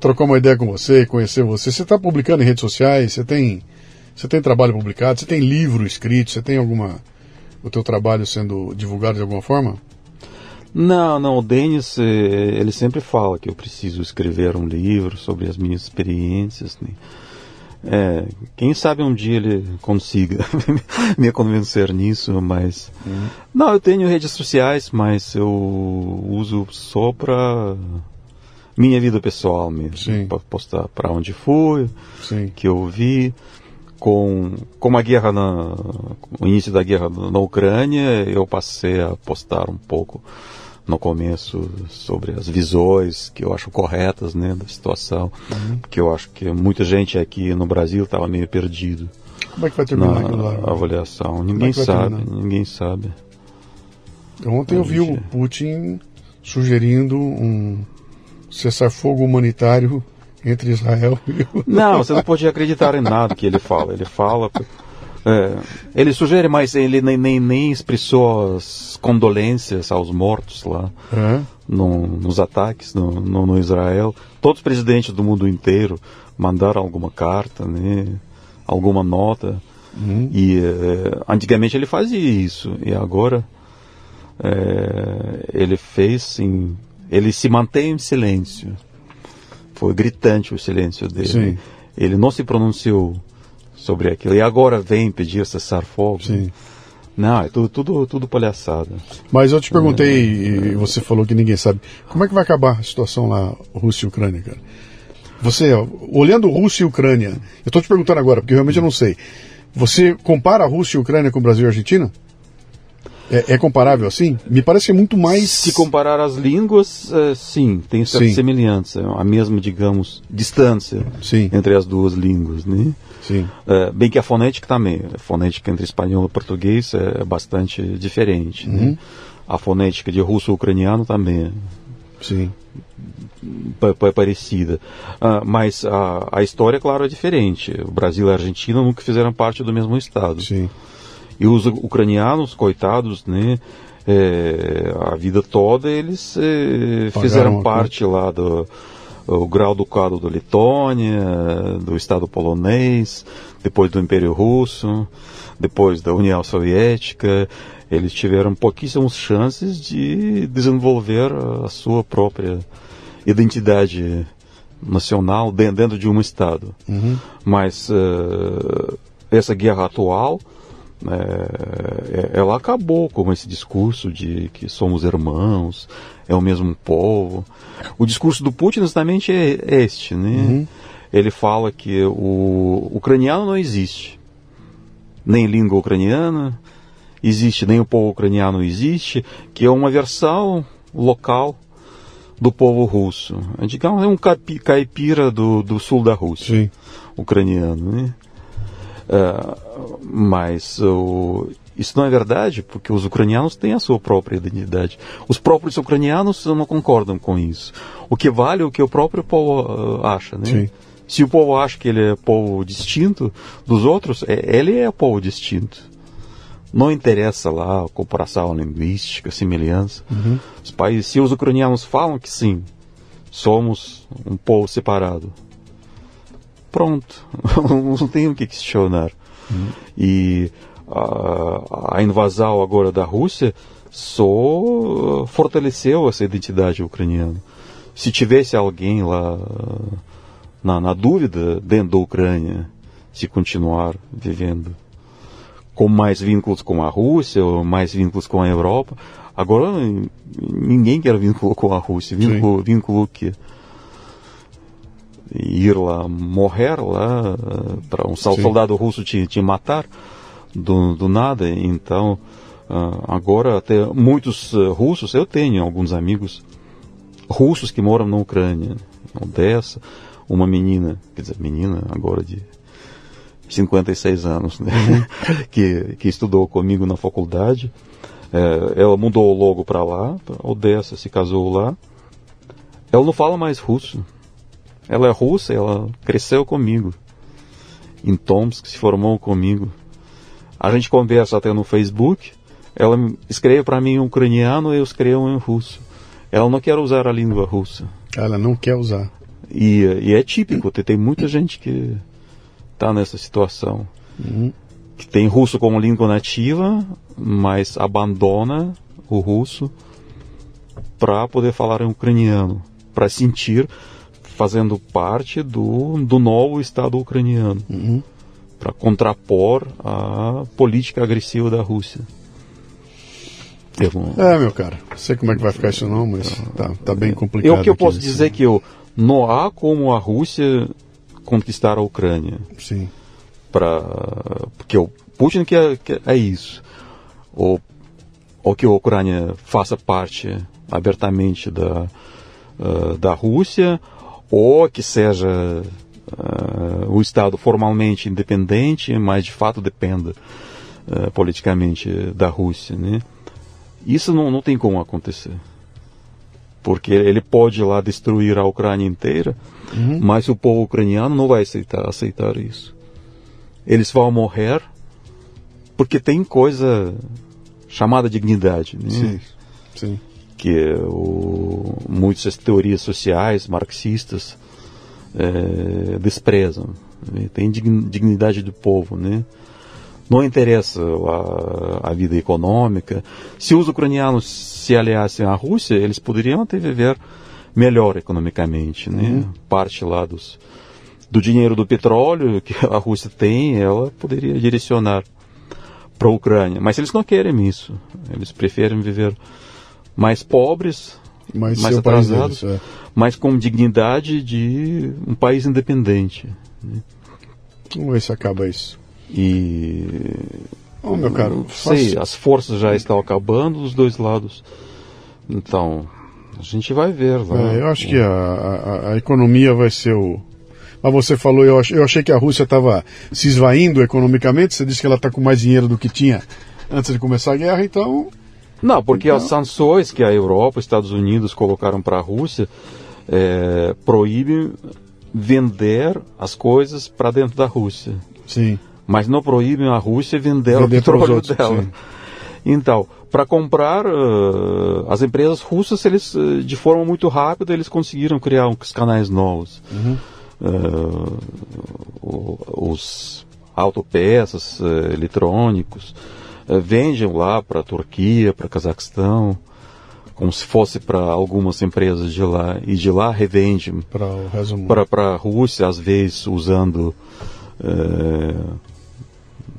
trocar uma ideia com você, conhecer você, você está publicando em redes sociais, você tem, você tem trabalho publicado, você tem livro escrito, você tem alguma o teu trabalho sendo divulgado de alguma forma? Não, não, o Denis, eh, ele sempre fala que eu preciso escrever um livro sobre as minhas experiências. Né? É, quem sabe um dia ele consiga (laughs) me convencer nisso, mas... Não, eu tenho redes sociais, mas eu uso só para minha vida pessoal mesmo. Para postar para onde fui, Sim. que eu vi. Com, com a guerra na, o início da guerra na Ucrânia, eu passei a postar um pouco no começo sobre as visões que eu acho corretas né, da situação, porque eu acho que muita gente aqui no Brasil estava meio perdido Como é que vai terminar aquilo lá? avaliação. Ninguém que vai sabe, terminar? ninguém sabe. Ontem eu vi o. Putin sugerindo um cessar-fogo humanitário entre Israel e o... (laughs) Não, você não pode acreditar em nada que ele fala. Ele fala. é, ele sugere, mas ele nem, nem, nem expressou as condolências aos mortos lá É? no- nos ataques no, no, no Israel. Todos os presidentes do mundo inteiro mandaram alguma carta, né, alguma nota. E é, antigamente ele fazia isso e agora é, ele fez sim. Ele se mantém em silêncio. Foi gritante o silêncio dele. Sim. Ele não se pronunciou sobre aquilo. E agora vem pedir cessar fogo. Sim. Não, é tudo, tudo, tudo palhaçada. Mas eu te perguntei, e você falou que ninguém sabe, como é que vai acabar a situação lá, Rússia e Ucrânia, cara? Você, olhando Rússia e Ucrânia, eu estou te perguntando agora, porque realmente eu não sei. Você compara a Rússia e a Ucrânia com o Brasil e a Argentina? É, é comparável assim? Me parece que é muito mais. Se comparar as línguas, eh, sim, tem certa Sim. semelhança, a mesma, digamos, distância Sim. entre as duas línguas, né? Sim. Eh, bem que a fonética também, a fonética entre espanhol e português é bastante diferente, Uhum. né? A fonética de russo-ucraniano também é Sim. pa- parecida. Ah, mas a, a história, claro, é diferente. O Brasil e a Argentina nunca fizeram parte do mesmo estado. Sim. E os ucranianos, coitados, né? é, a vida toda eles é, fizeram parte lá do o grau ducado da Letônia, do Estado polonês, depois do Império Russo, depois da União Soviética. eles tiveram pouquíssimas chances de desenvolver a sua própria identidade nacional dentro de um Estado. Uhum. Mas uh, essa guerra atual, é, ela acabou com esse discurso de que somos irmãos, é o mesmo povo. O discurso do Putin justamente é este, né? Uhum. Ele fala que o ucraniano não existe, nem língua ucraniana existe, nem o povo ucraniano existe, que é uma versão local do povo russo. Digamos, é um caipira do, do sul da Rússia, Sim. ucraniano. Né? Uh, mas uh, isso não é verdade, porque os ucranianos têm a sua própria identidade. Os próprios ucranianos não concordam com isso. O que vale é o que o próprio povo uh, acha. Né? Sim. Se o povo acha que ele é povo distinto dos outros, é, ele é povo distinto. Não interessa lá a comparação linguística, a semelhança. Uhum. Os países, se os ucranianos falam que sim, somos um povo separado, pronto, (laughs) não tem o que questionar. Uhum. E a, a, invasão agora da Rússia só fortaleceu essa identidade ucraniana. Se tivesse alguém lá na, na dúvida dentro da Ucrânia, se continuar vivendo com mais vínculos com a Rússia, ou mais vínculos com a Europa. Agora ninguém quer vínculo com a Rússia. Vínculo, vínculo que ir lá, morrer lá, para um Sim. soldado russo te, te matar do, do nada. Então, uh, agora até muitos uh, russos, eu tenho alguns amigos russos que moram na Ucrânia, Odessa, uma menina, quer dizer, menina agora de 56 anos, né? Uhum. (laughs) que, que estudou comigo na faculdade. É, ela mudou logo para lá, pra Odessa, se casou lá. Ela não fala mais russo. Ela é russa, ela cresceu comigo. Em Tomsk, se formou comigo. A gente conversa até no Facebook. Ela escreve para mim em ucraniano e eu escrevo em russo. Ela não quer usar a língua russa. Ela não quer usar. E, e é típico, tem muita gente que está nessa situação. Uhum. Que tem russo como língua nativa, mas abandona o russo para poder falar em ucraniano, para sentir fazendo parte do, do novo Estado ucraniano, uhum. para contrapor a política agressiva da Rússia. É, meu cara, não sei como é que vai ficar isso não, mas tá, tá bem complicado. É o que eu posso dizer que eu, não há como a Rússia conquistar a Ucrânia. Sim. Pra, porque o Putin quer, quer é isso. Ou, ou que a Ucrânia faça parte abertamente da, uh, da Rússia, ou que seja uh, o Estado formalmente independente, mas de fato dependa uh, politicamente da Rússia. Né? Isso não, não tem como acontecer porque ele pode lá destruir a Ucrânia inteira, uhum. mas o povo ucraniano não vai aceitar, aceitar isso. Eles vão morrer porque tem coisa chamada dignidade, né? Sim, sim. Que o, muitas teorias sociais marxistas é, desprezam. Né? Tem dignidade do povo, né? não interessa a, a, vida econômica. Se os ucranianos se aliassem à Rússia, eles poderiam até viver melhor economicamente, né? Uhum. Parte lá dos, do dinheiro do petróleo que a Rússia tem, ela poderia direcionar para a Ucrânia. Mas eles não querem isso. Eles preferem viver mais pobres, mais, mais atrasados, deles, é. mas com dignidade de um país independente. Né? Vamos ver se acaba isso. E. Oh, meu caro, não sei, as forças já estão acabando dos dois lados. Então, a gente vai ver lá. É, eu acho que a, a, a, economia vai ser o. Mas você falou, eu, ach, eu achei que a Rússia estava se esvaindo economicamente. Você disse que ela está com mais dinheiro do que tinha antes de começar a guerra, então. Não, porque então... as sanções que a Europa, os Estados Unidos colocaram para a Rússia é, proíbem vender as coisas para dentro da Rússia. Sim mas não proíbem a Rússia vender, vender o petróleo outros, dela. Sim. Então, para comprar, uh, as empresas russas, eles, uh, de forma muito rápida, eles conseguiram criar uns canais novos. Uhum. Uh, os autopeças eletrônicos, uh, vendem lá para a Turquia, para Cazaquistão, como se fosse para algumas empresas de lá, e de lá revendem para a Rússia, às vezes usando uh,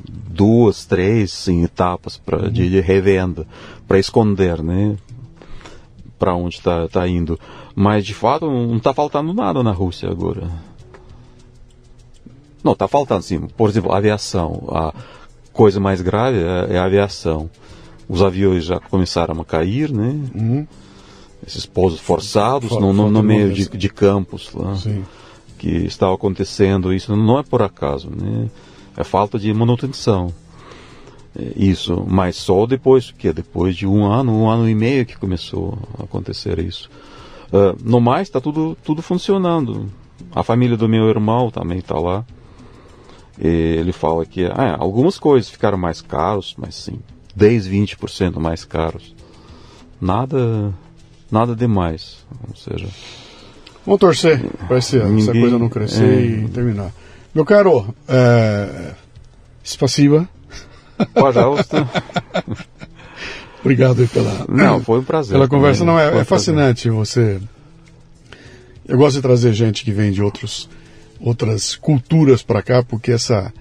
duas, três em etapas pra, uhum. de, de revenda, para esconder, né? Para onde está tá indo. Mas de fato não está faltando nada na Rússia agora. Não, está faltando sim. Por exemplo, aviação. A coisa mais grave é, é, a aviação. Os aviões já começaram a cair, né? Uhum. Esses pousos forçados For, no, no, no meio de, de, campos lá. Sim. Que estava acontecendo. Isso não é por acaso, né? É falta de manutenção. É isso, mas só depois, que depois de um ano, um ano e meio que começou a acontecer isso. Uh, no mais, está tudo, tudo funcionando. A família do meu irmão também está lá. E ele fala que ah, algumas coisas ficaram mais caros, mas sim, 10, 20% mais caros. Nada, nada demais. Ou seja, Vamos torcer para essa coisa não crescer é, e terminar. Meu caro, é, спасибо. Пожалуйста. (laughs) Obrigado pela. Não, foi um prazer. Pela conversa, não, é, é fascinante você. Eu gosto de trazer gente que vem de outros, outras culturas para cá, porque essa,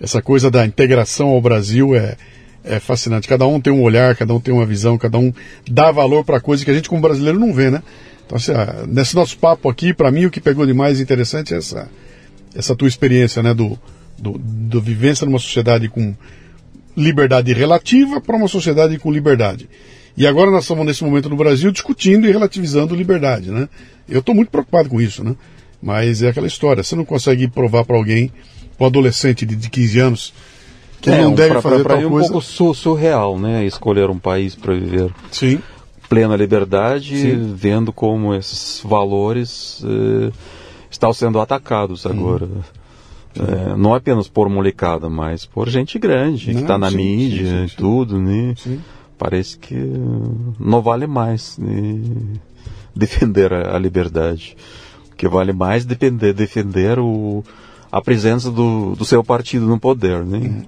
essa coisa da integração ao Brasil é, é fascinante. Cada um tem um olhar, cada um tem uma visão, cada um dá valor para coisa que a gente, como brasileiro, não vê, né? Então, assim, nesse nosso papo aqui, para mim, o que pegou de mais interessante é essa, essa tua experiência, né, do, do, do vivência numa sociedade com liberdade relativa para uma sociedade com liberdade. E agora nós estamos nesse momento no Brasil discutindo e relativizando liberdade, né? Eu estou muito preocupado com isso, né? Mas é aquela história, você não consegue provar para alguém, para um adolescente de, de 15 anos, que é, não deve pra, fazer pra, pra tal coisa. É um pouco surreal, né? Escolher um país para viver. Sim. Plena liberdade, Sim. vendo como esses valores eh, estão sendo atacados agora. Hum. É, não apenas por molecada, mas por gente grande, não, que está na sim, mídia e tudo, né? Parece que não vale mais né? defender a, a, liberdade. Que vale mais defender, defender o, a presença do, do seu partido no poder, né? Hum.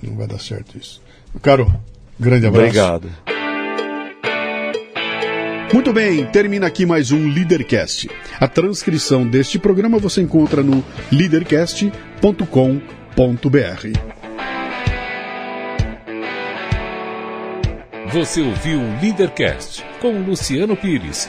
Não vai dar certo isso. Caro, grande abraço. Obrigado. Muito bem, termina aqui mais um Leadercast. A transcrição deste programa você encontra no leadercast.com.br. Você ouviu o Leadercast com Luciano Pires.